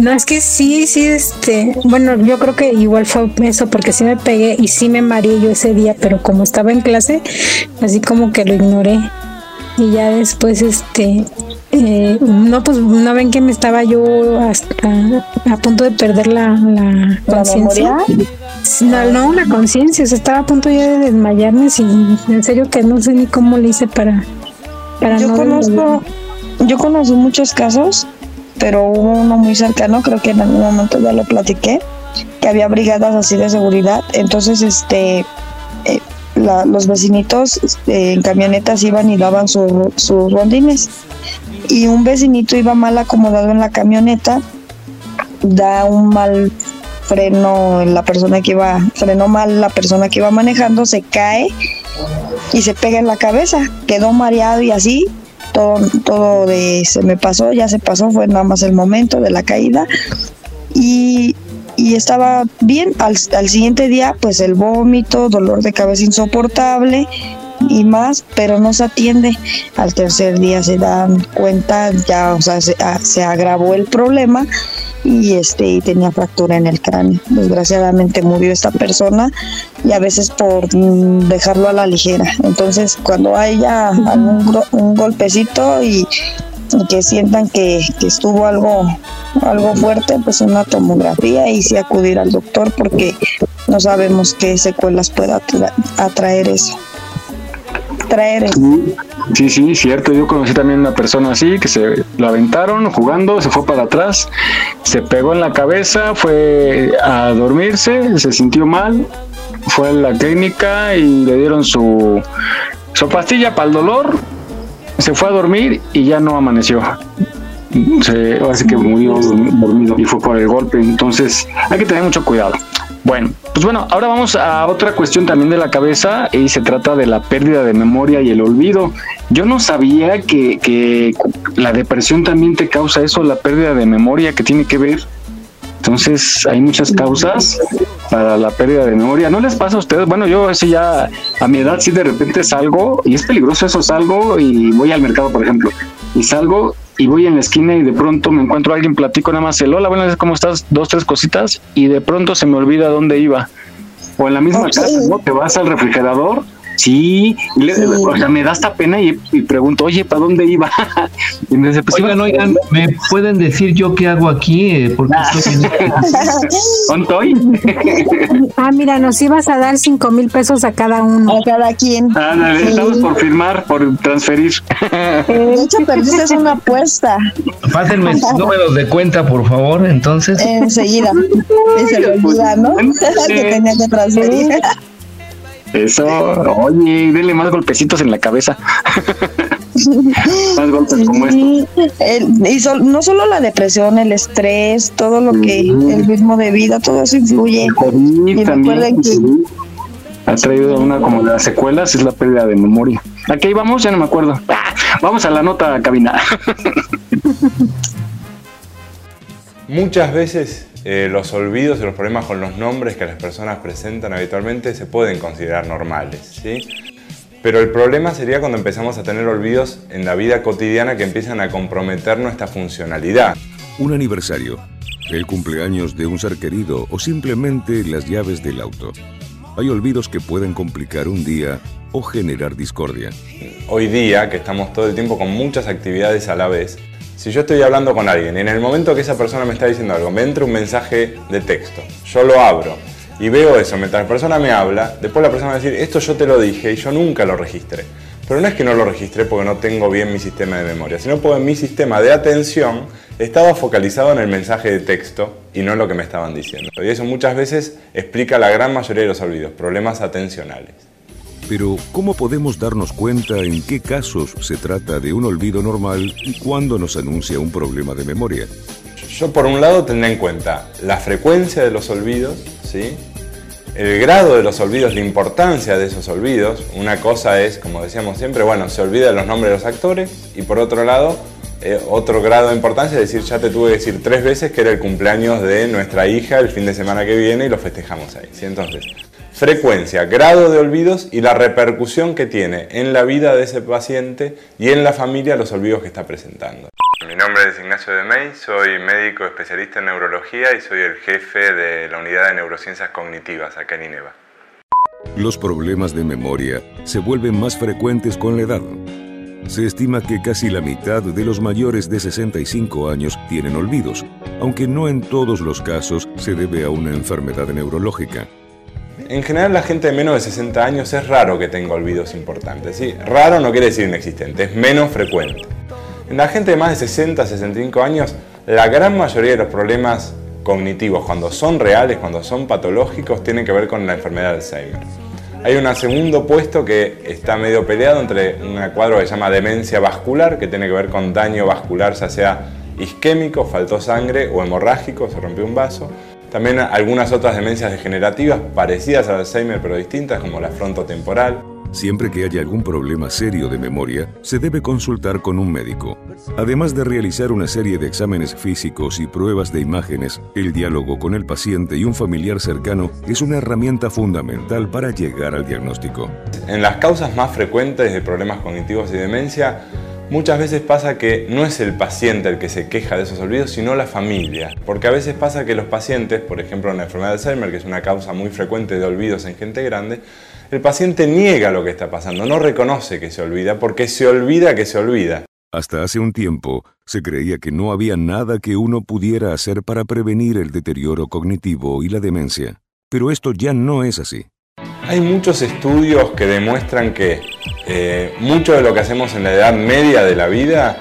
No, es que sí, sí, este, bueno, yo creo que igual fue eso, porque sí me pegué y sí me mareé yo ese día, pero como estaba en clase, así como que lo ignoré. Y ya después, este, eh, no, pues no ven que me estaba yo hasta a punto de perder la, la conciencia. No, no, la conciencia, o sea, estaba a punto ya de desmayarme, sí, en serio que no sé ni cómo le hice para, para Yo no conozco, yo conocí muchos casos, pero hubo uno muy cercano, creo que en algún momento ya lo platiqué, que había brigadas así de seguridad. Entonces, este, eh, la- los vecinitos este, en camionetas iban y daban su- sus rondines. Y un vecinito iba mal acomodado en la camioneta, da un mal freno en la persona que iba, frenó mal la persona que iba manejando, se cae y se pega en la cabeza, quedó mareado y así, todo, todo de se me pasó, ya se pasó, fue nada más el momento de la caída y, y estaba bien, al, al siguiente día pues el vómito, dolor de cabeza insoportable y más, pero no se atiende. Al tercer día se dan cuenta, ya, o sea, se, a- se agravó el problema y este y tenía fractura en el cráneo. Desgraciadamente murió esta persona y a veces por mm, dejarlo a la ligera. Entonces, cuando haya algún un golpecito y, que sientan que, estuvo algo algo fuerte, pues una tomografía y sí acudir al doctor porque no sabemos qué secuelas pueda tra- atraer eso. Traer eso. Sí, sí, cierto. Yo conocí también una persona así que se lo aventaron jugando, se fue para atrás, se pegó en la cabeza, fue a dormirse, se sintió mal, fue a la clínica y le dieron su, su pastilla para el dolor, se fue a dormir y ya no amaneció. Se, así que murió dormido y fue por el golpe. Entonces hay que tener mucho cuidado. Bueno, pues bueno, ahora vamos a otra cuestión también de la cabeza y se trata de la pérdida de memoria y el olvido. Yo no sabía que, que la depresión también te causa eso, la pérdida de memoria que tiene que ver. Entonces hay muchas causas para la pérdida de memoria. ¿No les pasa a ustedes? Bueno, yo así ya a mi edad sí de repente salgo y es peligroso eso, salgo y voy al mercado, por ejemplo, y salgo y voy en la esquina y de pronto me encuentro a alguien, platico nada más el hola, buenas, ¿cómo estás? Dos, tres cositas y de pronto se me olvida dónde iba. O en la misma casa, ¿no? Te vas al refrigerador Sí, o sea, me da esta pena y, pregunto, oye, ¿para dónde iba? y me dice, pues oigan, oigan, ¿me pueden decir yo qué hago aquí? Eh, porque estoy ah, mira, nos ibas a dar cinco mil pesos a cada uno. A cada quien. Ah, estamos por firmar, por transferir. de hecho, perdiste una apuesta. Pásenme sus números de cuenta, por favor, entonces. Enseguida. Y se olvida, ¿no? que tenía que transferir. Eso, oye, denle más golpecitos en la cabeza. más golpes como esto. y no solo la depresión, el estrés, todo lo que, el ritmo de vida, todo eso influye. y también, que ha traído una como de las secuelas, es la pérdida de memoria. Aquí vamos, ya no me acuerdo. Ah, vamos a la nota cabina. Muchas veces eh, los olvidos y los problemas con los nombres que las personas presentan habitualmente se pueden considerar normales, ¿sí? Pero el problema sería cuando empezamos a tener olvidos en la vida cotidiana que empiezan a comprometer nuestra funcionalidad. Un aniversario, el cumpleaños de un ser querido o simplemente las llaves del auto. Hay olvidos que pueden complicar un día o generar discordia. Hoy día, que estamos todo el tiempo con muchas actividades a la vez, si yo estoy hablando con alguien y en el momento que esa persona me está diciendo algo, me entra un mensaje de texto, yo lo abro y veo eso, mientras la persona me habla, después la persona va a decir, esto yo te lo dije y yo nunca lo registré. Pero no es que no lo registré porque no tengo bien mi sistema de memoria, sino porque mi sistema de atención estaba focalizado en el mensaje de texto y no en lo que me estaban diciendo. Y eso muchas veces explica la gran mayoría de los olvidos, problemas atencionales. Pero, ¿cómo podemos darnos cuenta en qué casos se trata de un olvido normal y cuándo nos anuncia un problema de memoria? Yo, por un lado, tendré en cuenta la frecuencia de los olvidos, ¿sí? el grado de los olvidos, la importancia de esos olvidos. Una cosa es, como decíamos siempre, bueno, se olvida los nombres de los actores y por otro lado, eh, otro grado de importancia es decir, ya te tuve que decir tres veces que era el cumpleaños de nuestra hija el fin de semana que viene y lo festejamos ahí. ¿sí? Entonces, frecuencia, grado de olvidos y la repercusión que tiene en la vida de ese paciente y en la familia los olvidos que está presentando. Mi nombre es Ignacio de May, soy médico especialista en neurología y soy el jefe de la unidad de neurociencias cognitivas acá en INEVA. Los problemas de memoria se vuelven más frecuentes con la edad. Se estima que casi la mitad de los mayores de 65 años tienen olvidos, aunque no en todos los casos se debe a una enfermedad neurológica. En general la gente de menos de 60 años es raro que tenga olvidos importantes. ¿sí? Raro no quiere decir inexistente, es menos frecuente. En la gente de más de 60, 65 años, la gran mayoría de los problemas cognitivos, cuando son reales, cuando son patológicos, tienen que ver con la enfermedad de Alzheimer. Hay un segundo puesto que está medio peleado entre un cuadro que se llama demencia vascular, que tiene que ver con daño vascular, ya sea isquémico, faltó sangre o hemorrágico, se rompió un vaso, también algunas otras demencias degenerativas parecidas al Alzheimer pero distintas como la frontotemporal. Siempre que haya algún problema serio de memoria, se debe consultar con un médico. Además de realizar una serie de exámenes físicos y pruebas de imágenes, el diálogo con el paciente y un familiar cercano es una herramienta fundamental para llegar al diagnóstico. En las causas más frecuentes de problemas cognitivos y demencia, Muchas veces pasa que no es el paciente el que se queja de esos olvidos, sino la familia. Porque a veces pasa que los pacientes, por ejemplo en la enfermedad de Alzheimer, que es una causa muy frecuente de olvidos en gente grande, el paciente niega lo que está pasando, no reconoce que se olvida, porque se olvida que se olvida. Hasta hace un tiempo se creía que no había nada que uno pudiera hacer para prevenir el deterioro cognitivo y la demencia. Pero esto ya no es así. Hay muchos estudios que demuestran que eh, mucho de lo que hacemos en la edad media de la vida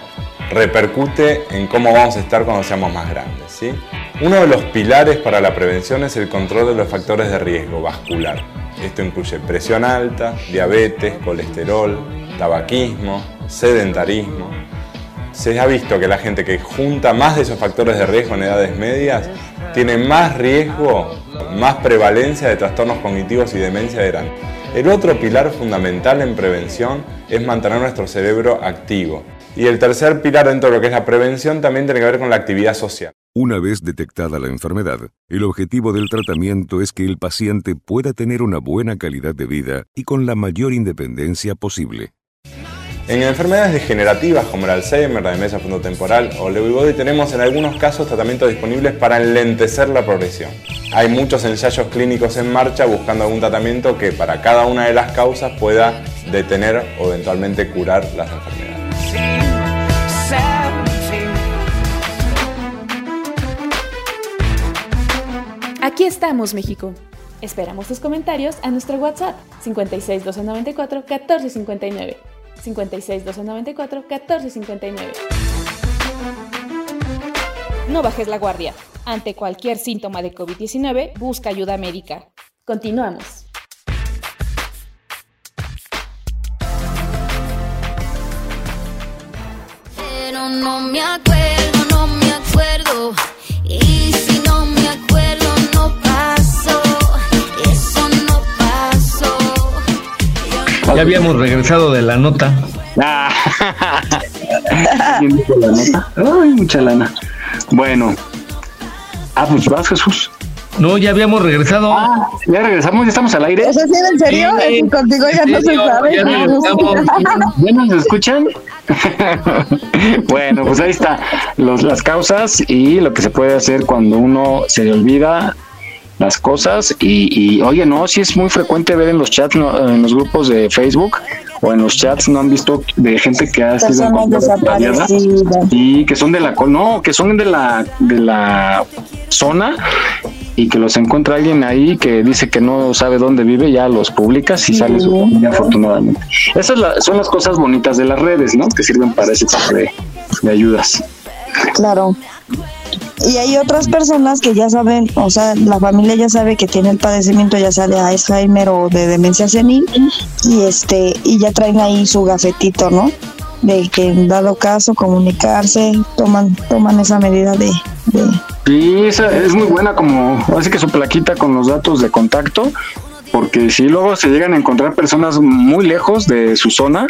repercute en cómo vamos a estar cuando seamos más grandes. ¿sí? Uno de los pilares para la prevención es el control de los factores de riesgo vascular. Esto incluye presión alta, diabetes, colesterol, tabaquismo, sedentarismo. Se ha visto que la gente que junta más de esos factores de riesgo en edades medias tiene más riesgo, más prevalencia de trastornos cognitivos y demencia grande. El otro pilar fundamental en prevención es mantener nuestro cerebro activo. Y el tercer pilar dentro de lo que es la prevención también tiene que ver con la actividad social. Una vez detectada la enfermedad, el objetivo del tratamiento es que el paciente pueda tener una buena calidad de vida y con la mayor independencia posible. En enfermedades degenerativas como el Alzheimer, la demencia frontotemporal o Lewy body tenemos en algunos casos tratamientos disponibles para enlentecer la progresión. Hay muchos ensayos clínicos en marcha buscando algún tratamiento que para cada una de las causas pueda detener o eventualmente curar las enfermedades. Aquí estamos, México. Esperamos tus comentarios a nuestro WhatsApp 56 294 1459. 56 294 1459. No bajes la guardia. Ante cualquier síntoma de COVID-19, busca ayuda médica. Continuamos. Pero no me acuerdo, no me acuerdo. Ya habíamos regresado de la nota. Ah. Ay, mucha lana. Bueno. Ah, pues vas, Jesús. No, ya habíamos regresado. Ah, ya regresamos, ya estamos al aire. ¿Eso sí era en serio? Sí. Contigo ya no se serio, sabe. ya regresamos. ¿Ya nos escuchan? bueno, pues ahí está. Los, las causas y lo que se puede hacer cuando uno se le olvida las cosas y, y, oye no sí es muy frecuente ver en los chats no, en los grupos de Facebook o en los chats no han visto de gente que ha sido encontrada y que son de la no que son de la de la zona y que los encuentra alguien ahí que dice que no sabe dónde vive ya los publicas y sale su familia afortunadamente. Esas son las cosas bonitas de las redes no que sirven para ese tipo de, de ayudas. Claro. Y hay otras personas que ya saben, o sea, la familia ya sabe que tiene el padecimiento ya sea de Alzheimer o de demencia senil y este y ya traen ahí su gafetito, ¿no? De que en dado caso comunicarse, toman toman esa medida de, de Sí, esa es muy buena como, así que su plaquita con los datos de contacto, porque si luego se llegan a encontrar personas muy lejos de su zona.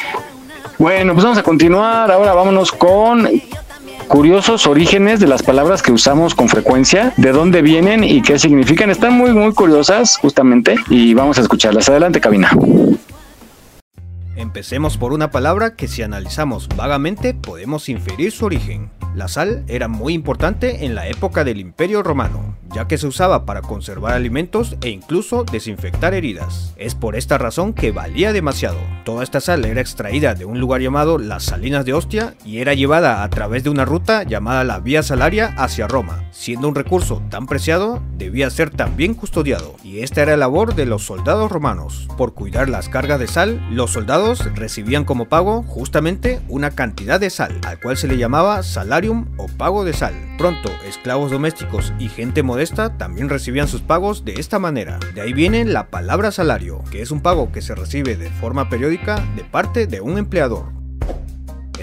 Bueno, pues vamos a continuar, ahora vámonos con curiosos orígenes de las palabras que usamos con frecuencia, de dónde vienen y qué significan. Están muy, muy curiosas justamente y vamos a escucharlas. Adelante, cabina. Empecemos por una palabra que si analizamos vagamente podemos inferir su origen. La sal era muy importante en la época del Imperio Romano, ya que se usaba para conservar alimentos e incluso desinfectar heridas. Es por esta razón que valía demasiado. Toda esta sal era extraída de un lugar llamado las Salinas de Ostia y era llevada a través de una ruta llamada la Vía Salaria hacia Roma. Siendo un recurso tan preciado, debía ser también custodiado, y esta era la labor de los soldados romanos. Por cuidar las cargas de sal, los soldados recibían como pago justamente una cantidad de sal, al cual se le llamaba o pago de sal. Pronto, esclavos domésticos y gente modesta también recibían sus pagos de esta manera. De ahí viene la palabra salario, que es un pago que se recibe de forma periódica de parte de un empleador.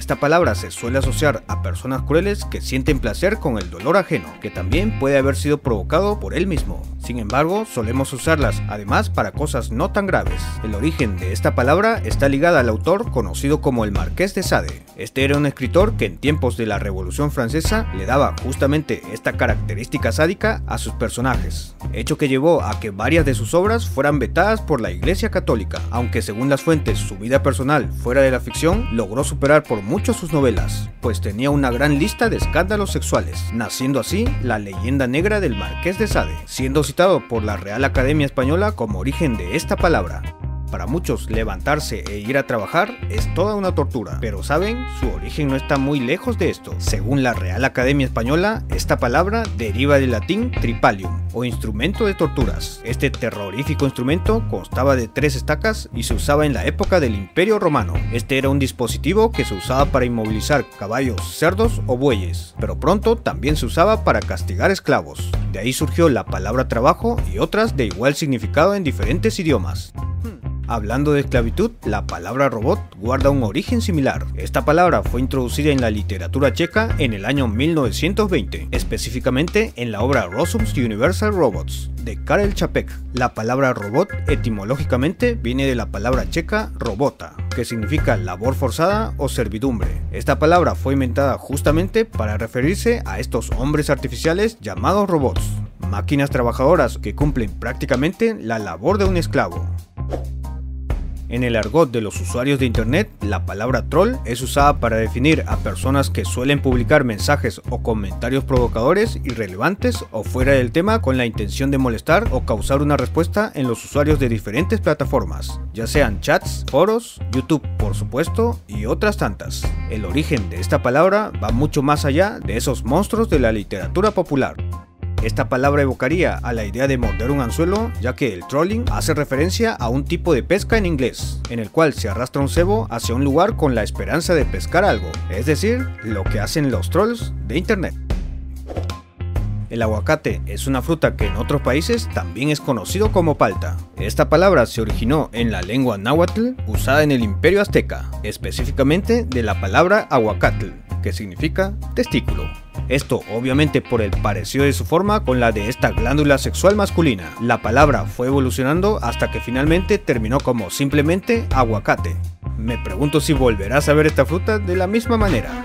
Esta palabra se suele asociar a personas crueles que sienten placer con el dolor ajeno, que también puede haber sido provocado por él mismo. Sin embargo, solemos usarlas además para cosas no tan graves. El origen de esta palabra está ligada al autor conocido como el Marqués de Sade. Este era un escritor que en tiempos de la Revolución Francesa le daba justamente esta característica sádica a sus personajes, hecho que llevó a que varias de sus obras fueran vetadas por la Iglesia Católica, aunque según las fuentes su vida personal fuera de la ficción logró superar por mucho sus novelas, pues tenía una gran lista de escándalos sexuales, naciendo así la leyenda negra del Marqués de Sade, siendo citado por la Real Academia Española como origen de esta palabra. Para muchos, levantarse e ir a trabajar es toda una tortura, pero saben, su origen no está muy lejos de esto. Según la Real Academia Española, esta palabra deriva del latín tripalium, o instrumento de torturas. Este terrorífico instrumento constaba de tres estacas y se usaba en la época del Imperio Romano. Este era un dispositivo que se usaba para inmovilizar caballos, cerdos o bueyes, pero pronto también se usaba para castigar esclavos. De ahí surgió la palabra trabajo y otras de igual significado en diferentes idiomas. Hablando de esclavitud, la palabra robot guarda un origen similar. Esta palabra fue introducida en la literatura checa en el año 1920, específicamente en la obra Rossum's Universal Robots de Karel Čapek. La palabra robot etimológicamente viene de la palabra checa robota, que significa labor forzada o servidumbre. Esta palabra fue inventada justamente para referirse a estos hombres artificiales llamados robots, máquinas trabajadoras que cumplen prácticamente la labor de un esclavo. En el argot de los usuarios de Internet, la palabra troll es usada para definir a personas que suelen publicar mensajes o comentarios provocadores, irrelevantes o fuera del tema con la intención de molestar o causar una respuesta en los usuarios de diferentes plataformas, ya sean chats, foros, YouTube por supuesto y otras tantas. El origen de esta palabra va mucho más allá de esos monstruos de la literatura popular. Esta palabra evocaría a la idea de morder un anzuelo, ya que el trolling hace referencia a un tipo de pesca en inglés, en el cual se arrastra un cebo hacia un lugar con la esperanza de pescar algo, es decir, lo que hacen los trolls de internet. El aguacate es una fruta que en otros países también es conocido como palta. Esta palabra se originó en la lengua náhuatl usada en el imperio azteca, específicamente de la palabra aguacatl, que significa testículo. Esto obviamente por el parecido de su forma con la de esta glándula sexual masculina. La palabra fue evolucionando hasta que finalmente terminó como simplemente aguacate. Me pregunto si volverás a ver esta fruta de la misma manera.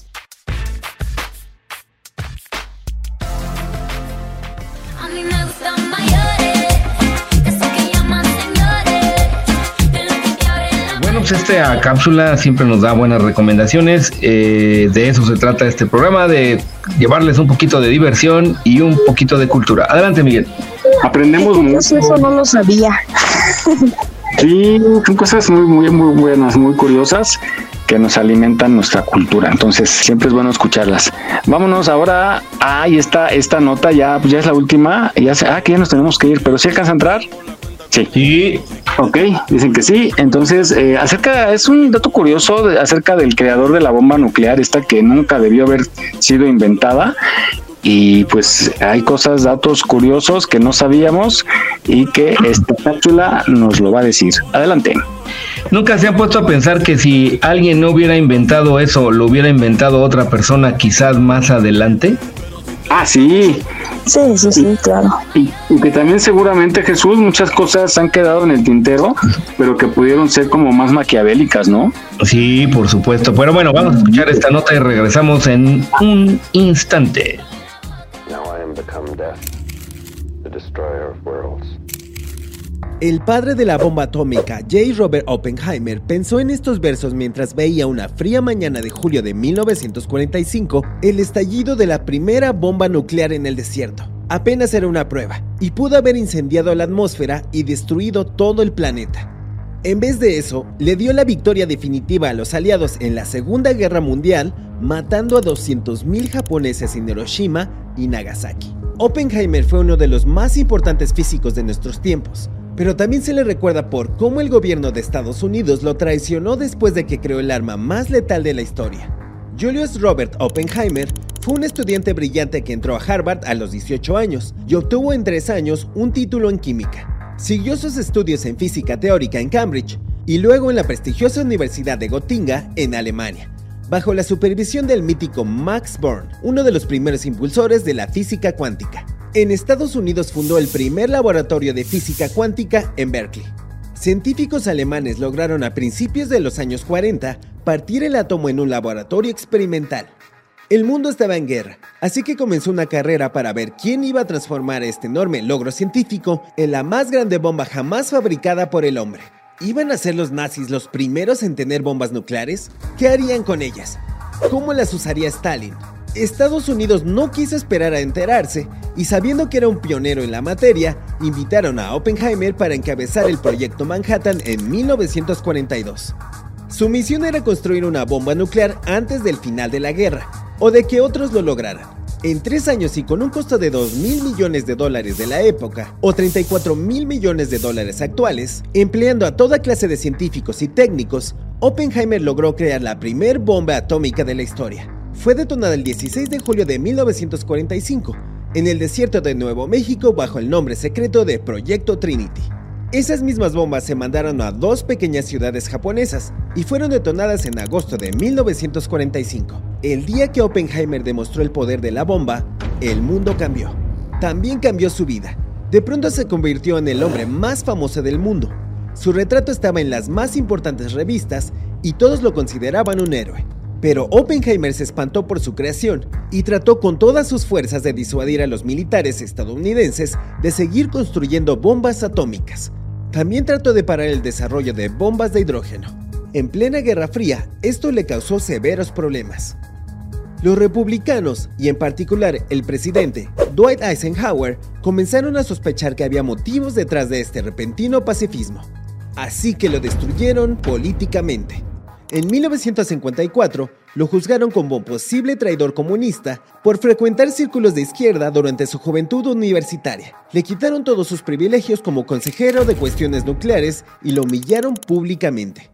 Pues esta cápsula siempre nos da buenas recomendaciones. eh, de eso se trata este programa, de llevarles un poquito de diversión y un poquito de cultura. Adelante, Miguel. Aprendemos mucho. Eso no lo sabía. Sí, son cosas muy, muy, muy buenas, muy curiosas que nos alimentan nuestra cultura. Entonces, siempre es bueno escucharlas. Vámonos ahora. Ah, ahí está esta nota, ya, pues ya es la última. Ya se, ah, que ya nos tenemos que ir, pero si alcanza a entrar. Sí. Sí. Ok, dicen que sí. Entonces, eh, acerca, es un dato curioso de- acerca del creador de la bomba nuclear, esta que nunca debió haber sido inventada. Y pues hay cosas, datos curiosos que no sabíamos y que esta cápsula nos lo va a decir. Adelante. ¿Nunca se han puesto a pensar que si alguien no hubiera inventado eso, lo hubiera inventado otra persona quizás más adelante? Ah, sí. Sí, sí, sí, claro. Y, y que también seguramente Jesús muchas cosas han quedado en el tintero, pero que pudieron ser como más maquiavélicas, ¿no? Sí, por supuesto. Pero bueno, vamos a escuchar esta nota y regresamos en un instante. Now I am become death, the destroyer of worlds. El padre de la bomba atómica, J. Robert Oppenheimer, pensó en estos versos mientras veía una fría mañana de julio de 1945 el estallido de la primera bomba nuclear en el desierto. Apenas era una prueba, y pudo haber incendiado la atmósfera y destruido todo el planeta. En vez de eso, le dio la victoria definitiva a los aliados en la Segunda Guerra Mundial, matando a 200.000 japoneses en Hiroshima y Nagasaki. Oppenheimer fue uno de los más importantes físicos de nuestros tiempos, pero también se le recuerda por cómo el gobierno de Estados Unidos lo traicionó después de que creó el arma más letal de la historia. Julius Robert Oppenheimer fue un estudiante brillante que entró a Harvard a los 18 años y obtuvo en tres años un título en química. Siguió sus estudios en física teórica en Cambridge y luego en la prestigiosa Universidad de Gotinga en Alemania, bajo la supervisión del mítico Max Born, uno de los primeros impulsores de la física cuántica. En Estados Unidos fundó el primer laboratorio de física cuántica en Berkeley. Científicos alemanes lograron a principios de los años 40 partir el átomo en un laboratorio experimental. El mundo estaba en guerra, así que comenzó una carrera para ver quién iba a transformar este enorme logro científico en la más grande bomba jamás fabricada por el hombre. ¿Iban a ser los nazis los primeros en tener bombas nucleares? ¿Qué harían con ellas? ¿Cómo las usaría Stalin? Estados Unidos no quiso esperar a enterarse y sabiendo que era un pionero en la materia, invitaron a Oppenheimer para encabezar el proyecto Manhattan en 1942. Su misión era construir una bomba nuclear antes del final de la guerra, o de que otros lo lograran. En tres años y con un costo de 2 mil millones de dólares de la época, o 34 mil millones de dólares actuales, empleando a toda clase de científicos y técnicos, Oppenheimer logró crear la primer bomba atómica de la historia. Fue detonada el 16 de julio de 1945 en el desierto de Nuevo México bajo el nombre secreto de Proyecto Trinity. Esas mismas bombas se mandaron a dos pequeñas ciudades japonesas y fueron detonadas en agosto de 1945. El día que Oppenheimer demostró el poder de la bomba, el mundo cambió. También cambió su vida. De pronto se convirtió en el hombre más famoso del mundo. Su retrato estaba en las más importantes revistas y todos lo consideraban un héroe. Pero Oppenheimer se espantó por su creación y trató con todas sus fuerzas de disuadir a los militares estadounidenses de seguir construyendo bombas atómicas. También trató de parar el desarrollo de bombas de hidrógeno. En plena Guerra Fría, esto le causó severos problemas. Los republicanos, y en particular el presidente Dwight Eisenhower, comenzaron a sospechar que había motivos detrás de este repentino pacifismo. Así que lo destruyeron políticamente. En 1954, lo juzgaron como un posible traidor comunista por frecuentar círculos de izquierda durante su juventud universitaria. Le quitaron todos sus privilegios como consejero de cuestiones nucleares y lo humillaron públicamente.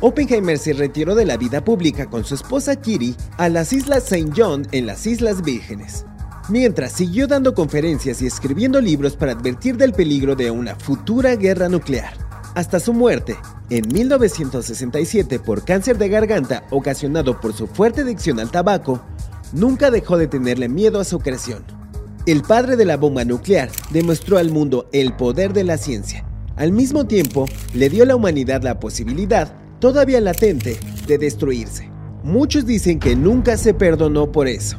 Oppenheimer se retiró de la vida pública con su esposa Kitty a las Islas St. John en las Islas Vírgenes, mientras siguió dando conferencias y escribiendo libros para advertir del peligro de una futura guerra nuclear hasta su muerte en 1967 por cáncer de garganta ocasionado por su fuerte adicción al tabaco, nunca dejó de tenerle miedo a su creación. El padre de la bomba nuclear demostró al mundo el poder de la ciencia. Al mismo tiempo, le dio a la humanidad la posibilidad, todavía latente, de destruirse. Muchos dicen que nunca se perdonó por eso.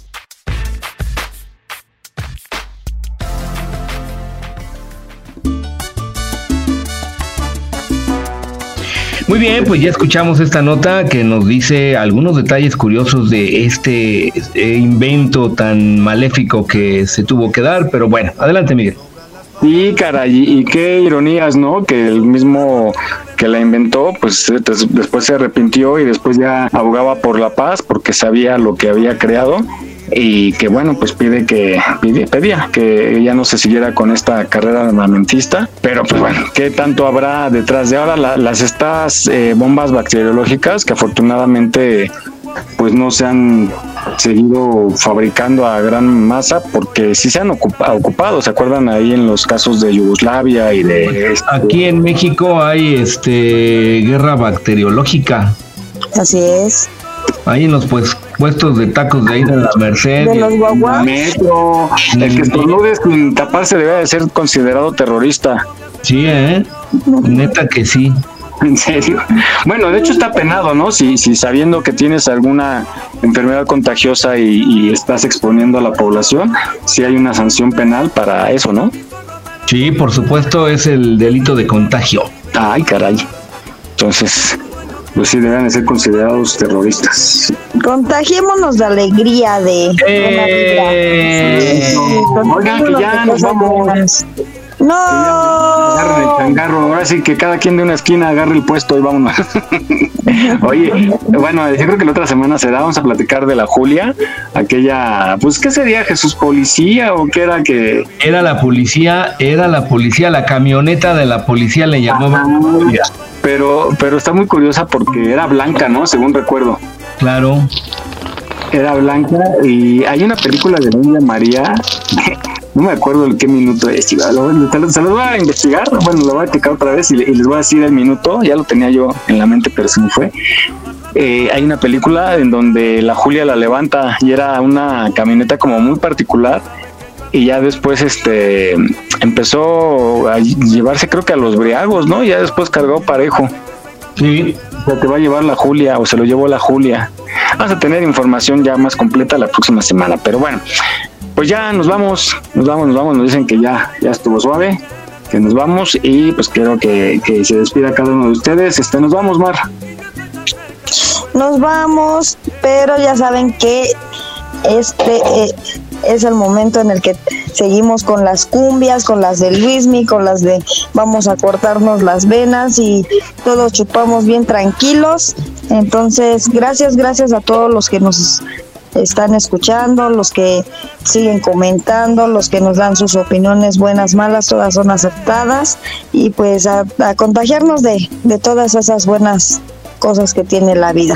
Muy bien, pues ya escuchamos esta nota que nos dice algunos detalles curiosos de este eh, invento tan maléfico que se tuvo que dar, pero bueno, adelante Miguel. Y caray, y qué ironías, ¿no? Que el mismo que la inventó, pues después se arrepintió y después ya abogaba por la paz porque sabía lo que había creado y que bueno, pues pide que pedía que ya no se siguiera con esta carrera armamentista, pero pues bueno, ¿qué tanto habrá detrás de ahora las estas eh, bombas bacteriológicas que afortunadamente pues no se han seguido fabricando a gran masa porque sí se han ocupado, ¿se acuerdan ahí en los casos de Yugoslavia y de... Este Aquí en México hay este guerra bacteriológica. Así es. Ahí en los pues puestos de tacos de ahí de la Merced. De los guaguas. Metro. El que estornude sin taparse debe de ser considerado terrorista. Sí, ¿eh? Neta que sí. En serio. Bueno, de hecho está penado, ¿no? Si, si sabiendo que tienes alguna enfermedad contagiosa y, y estás exponiendo a la población, sí hay una sanción penal para eso, ¿no? Sí, por supuesto es el delito de contagio. Ay, caray. Entonces, pues sí deben de ser considerados terroristas. Contagiémonos de alegría, de Eh, buena vibra. Sí, Oigan, que ya de nos vamos. Buenas. Agarren el No. changarro, ahora sí que cada quien de una esquina agarre el puesto y vámonos. Oye, bueno, yo creo que la otra semana será, vamos a platicar de la Julia, aquella, pues, ¿qué sería Jesús Policía o qué era que... Era la policía, era la policía, la camioneta de la policía le llamaban. Pero, pero está muy curiosa porque era blanca, ¿no? Según recuerdo. Claro. Era blanca y hay una película de Doña María, no me acuerdo en qué minuto es, Iván, lo- se lo- se los voy a investigar, bueno, lo voy a checar otra vez y, y les voy a decir el minuto, ya lo tenía yo en la mente, pero se me fue. Eh, hay una película en donde la Julia la levanta y era una camioneta como muy particular y ya después este empezó a llevarse creo que a los briagos, ¿no? Ya después cargó parejo. Sí. O sea, te va a llevar la Julia o se lo llevó la Julia. Vamos a tener información ya más completa la próxima semana, pero bueno, pues ya nos vamos, nos vamos, nos vamos, nos dicen que ya, ya estuvo suave, que nos vamos y pues quiero que, se despida cada uno de ustedes. Este, nos vamos, Mar. Nos vamos, pero ya saben que este eh, es el momento en el que seguimos con las cumbias, con las de Luismi, con las de vamos a cortarnos las venas y todos chupamos bien tranquilos. Entonces, gracias, gracias a todos los que nos están escuchando, los que siguen comentando, los que nos dan sus opiniones buenas, malas, todas son aceptadas y pues a, a contagiarnos de, de todas esas buenas cosas que tiene la vida.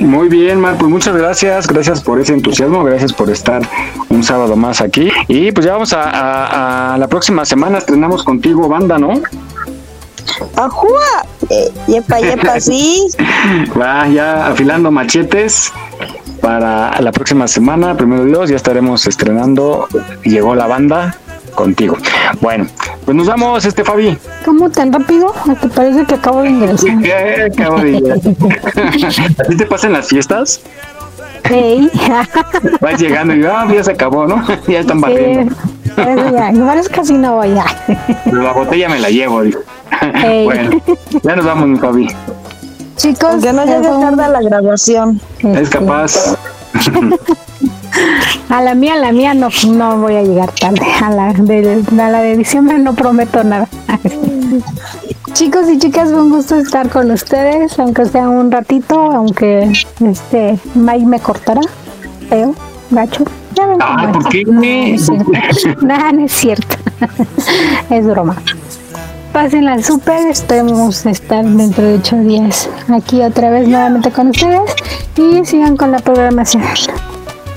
Muy bien, Mar, pues muchas gracias, gracias por ese entusiasmo, gracias por estar un sábado más aquí. Y pues ya vamos a, a- a la próxima semana, estrenamos contigo banda, ¿no? ¡Ajúa! Eh, yepa, yepa, sí. Va ya afilando machetes para la próxima semana, primero Dios, ya estaremos estrenando Llegó la banda contigo. Bueno, pues nos vamos, este Fabi. ¿Cómo tan rápido? ¿Te parece que acabo de ingresar? Eh, acabo de llegar. ¿A ti te pasan las fiestas? Ey. Vas llegando y ah, ya se acabó, ¿no? ya están barriendo. Igual es casi no voy ya. La botella me la llevo, dijo. Ey. bueno, ya nos vamos, mi Fabi. Chicos, que no llegue tarde a la graduación. Es capaz. A la mía, a la mía no, no voy a llegar tarde. A la de, a la de diciembre no prometo nada. Chicos y chicas, fue un gusto estar con ustedes, aunque sea un ratito, aunque este May me cortará. Feo, gacho. Ya Ay, es. ¿por qué? No, no es cierto. Nada, no es cierto. es broma. Pásenla súper, esperemos estar dentro de ocho días aquí otra vez nuevamente con ustedes y sigan con la programación.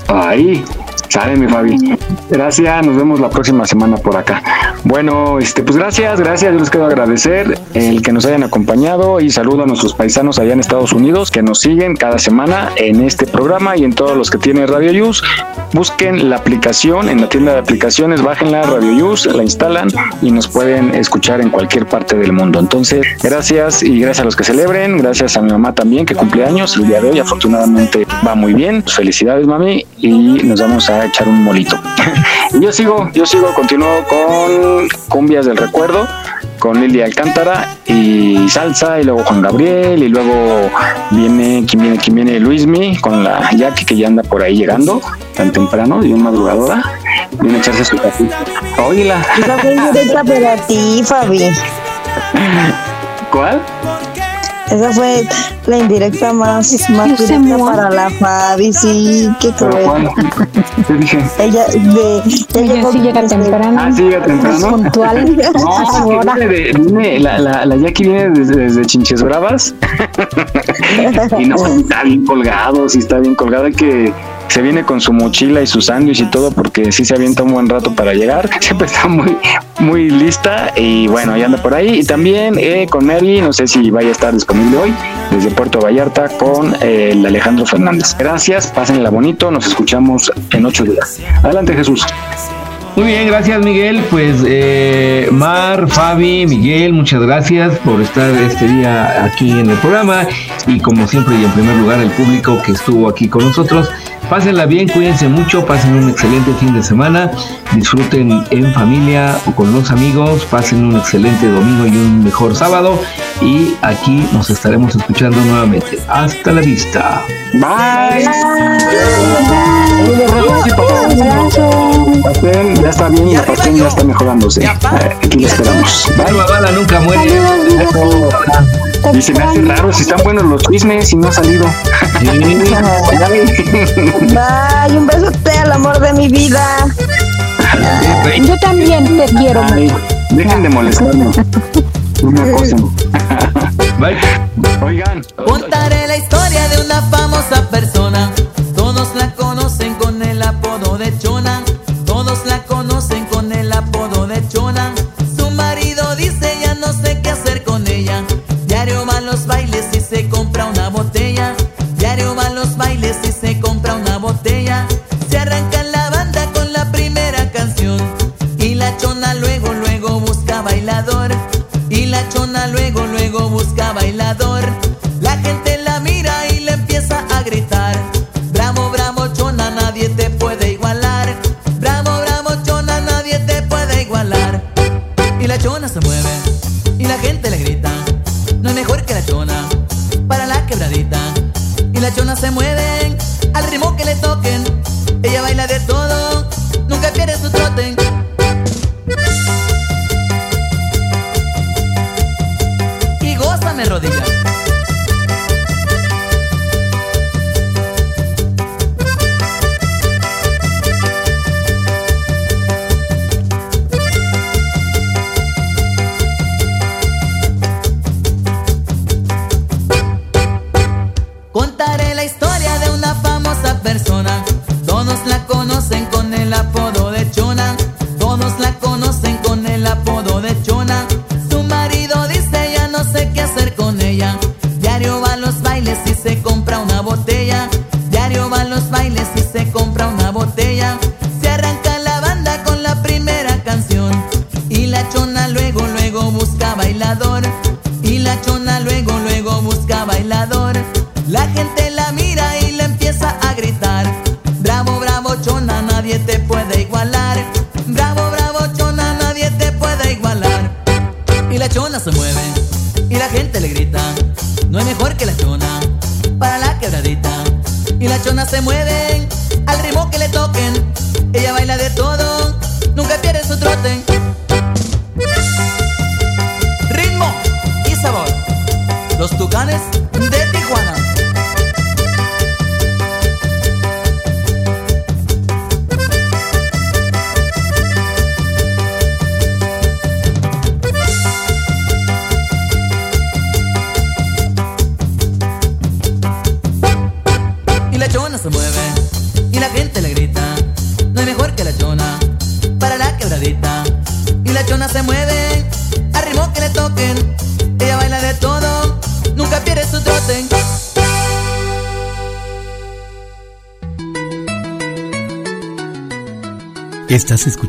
Ahí, sale mi Fabi. Gracias, nos vemos la próxima semana por acá. Bueno, este, pues gracias, gracias, yo les quiero agradecer el que nos hayan acompañado y saludo a nuestros paisanos allá en Estados Unidos que nos siguen cada semana en este programa y en todos los que tienen Radio Yus. Busquen la aplicación en la tienda de aplicaciones, bájenla, Radio Yus, la instalan y nos pueden escuchar en cualquier parte del mundo. Entonces, gracias y gracias a los que celebren, gracias a mi mamá también que cumple años el día de hoy, afortunadamente va muy bien. Felicidades, mami, y nos vamos a echar un molito. yo sigo, yo sigo, continúo con Cumbias del Recuerdo, con Lili Alcántara y Salsa, y luego Juan Gabriel, y luego viene, ¿quién viene? ¿Quién viene? Luismi, con la Jackie que ya anda por ahí llegando, tan temprano, y una madrugadora, viene a echarse su café. Óyela. Esa fue indirecta para ti, Fabi. ¿Cuál? Esa fue la indirecta más, más directa para la Fabi, sí, qué ¿Pero cruel. cuál? ¿Qué dije? Ella, de, Ella llegó sí llega temprano. Ah, sí, llega temprano. puntual. No, viene de- viene- la, la, la Jackie viene desde, desde Chinches Bravas. y no, está bien colgado, sí está bien colgado. Hay que se viene con su mochila y su sándwich y todo porque sí se avienta un buen rato para llegar. Siempre está muy, muy lista y bueno, ya anda por ahí. Y también eh, con Mary, no sé si vaya a estar disponible hoy, desde Puerto Vallarta con eh, el Alejandro Fernández. Gracias, pásenla bonito, nos escuchamos en ocho días. Adelante Jesús. Muy bien, gracias Miguel. Pues eh, Mar, Fabi, Miguel, muchas gracias por estar este día aquí en el programa y como siempre y en primer lugar el público que estuvo aquí con nosotros. Pásenla bien, cuídense mucho, pasen un excelente fin de semana, disfruten en familia o con los amigos, pasen un excelente domingo y un mejor sábado y aquí nos estaremos escuchando nuevamente. Hasta la vista. Bye. Pastel ya está bien y la pastel ya está mejorándose. Eh, Aquí lo esperamos. Bye. La bala nunca muere. Y se me hace raro si están buenos los chismes y no ha salido. Bye, un besote al amor de mi vida. Yo también te quiero. Ay, dejen de molestarnos. No me acosen. Bye. Oigan. Contaré la historia de una famosa persona. Todos la conocen con el apodo de Chona. Luego, luego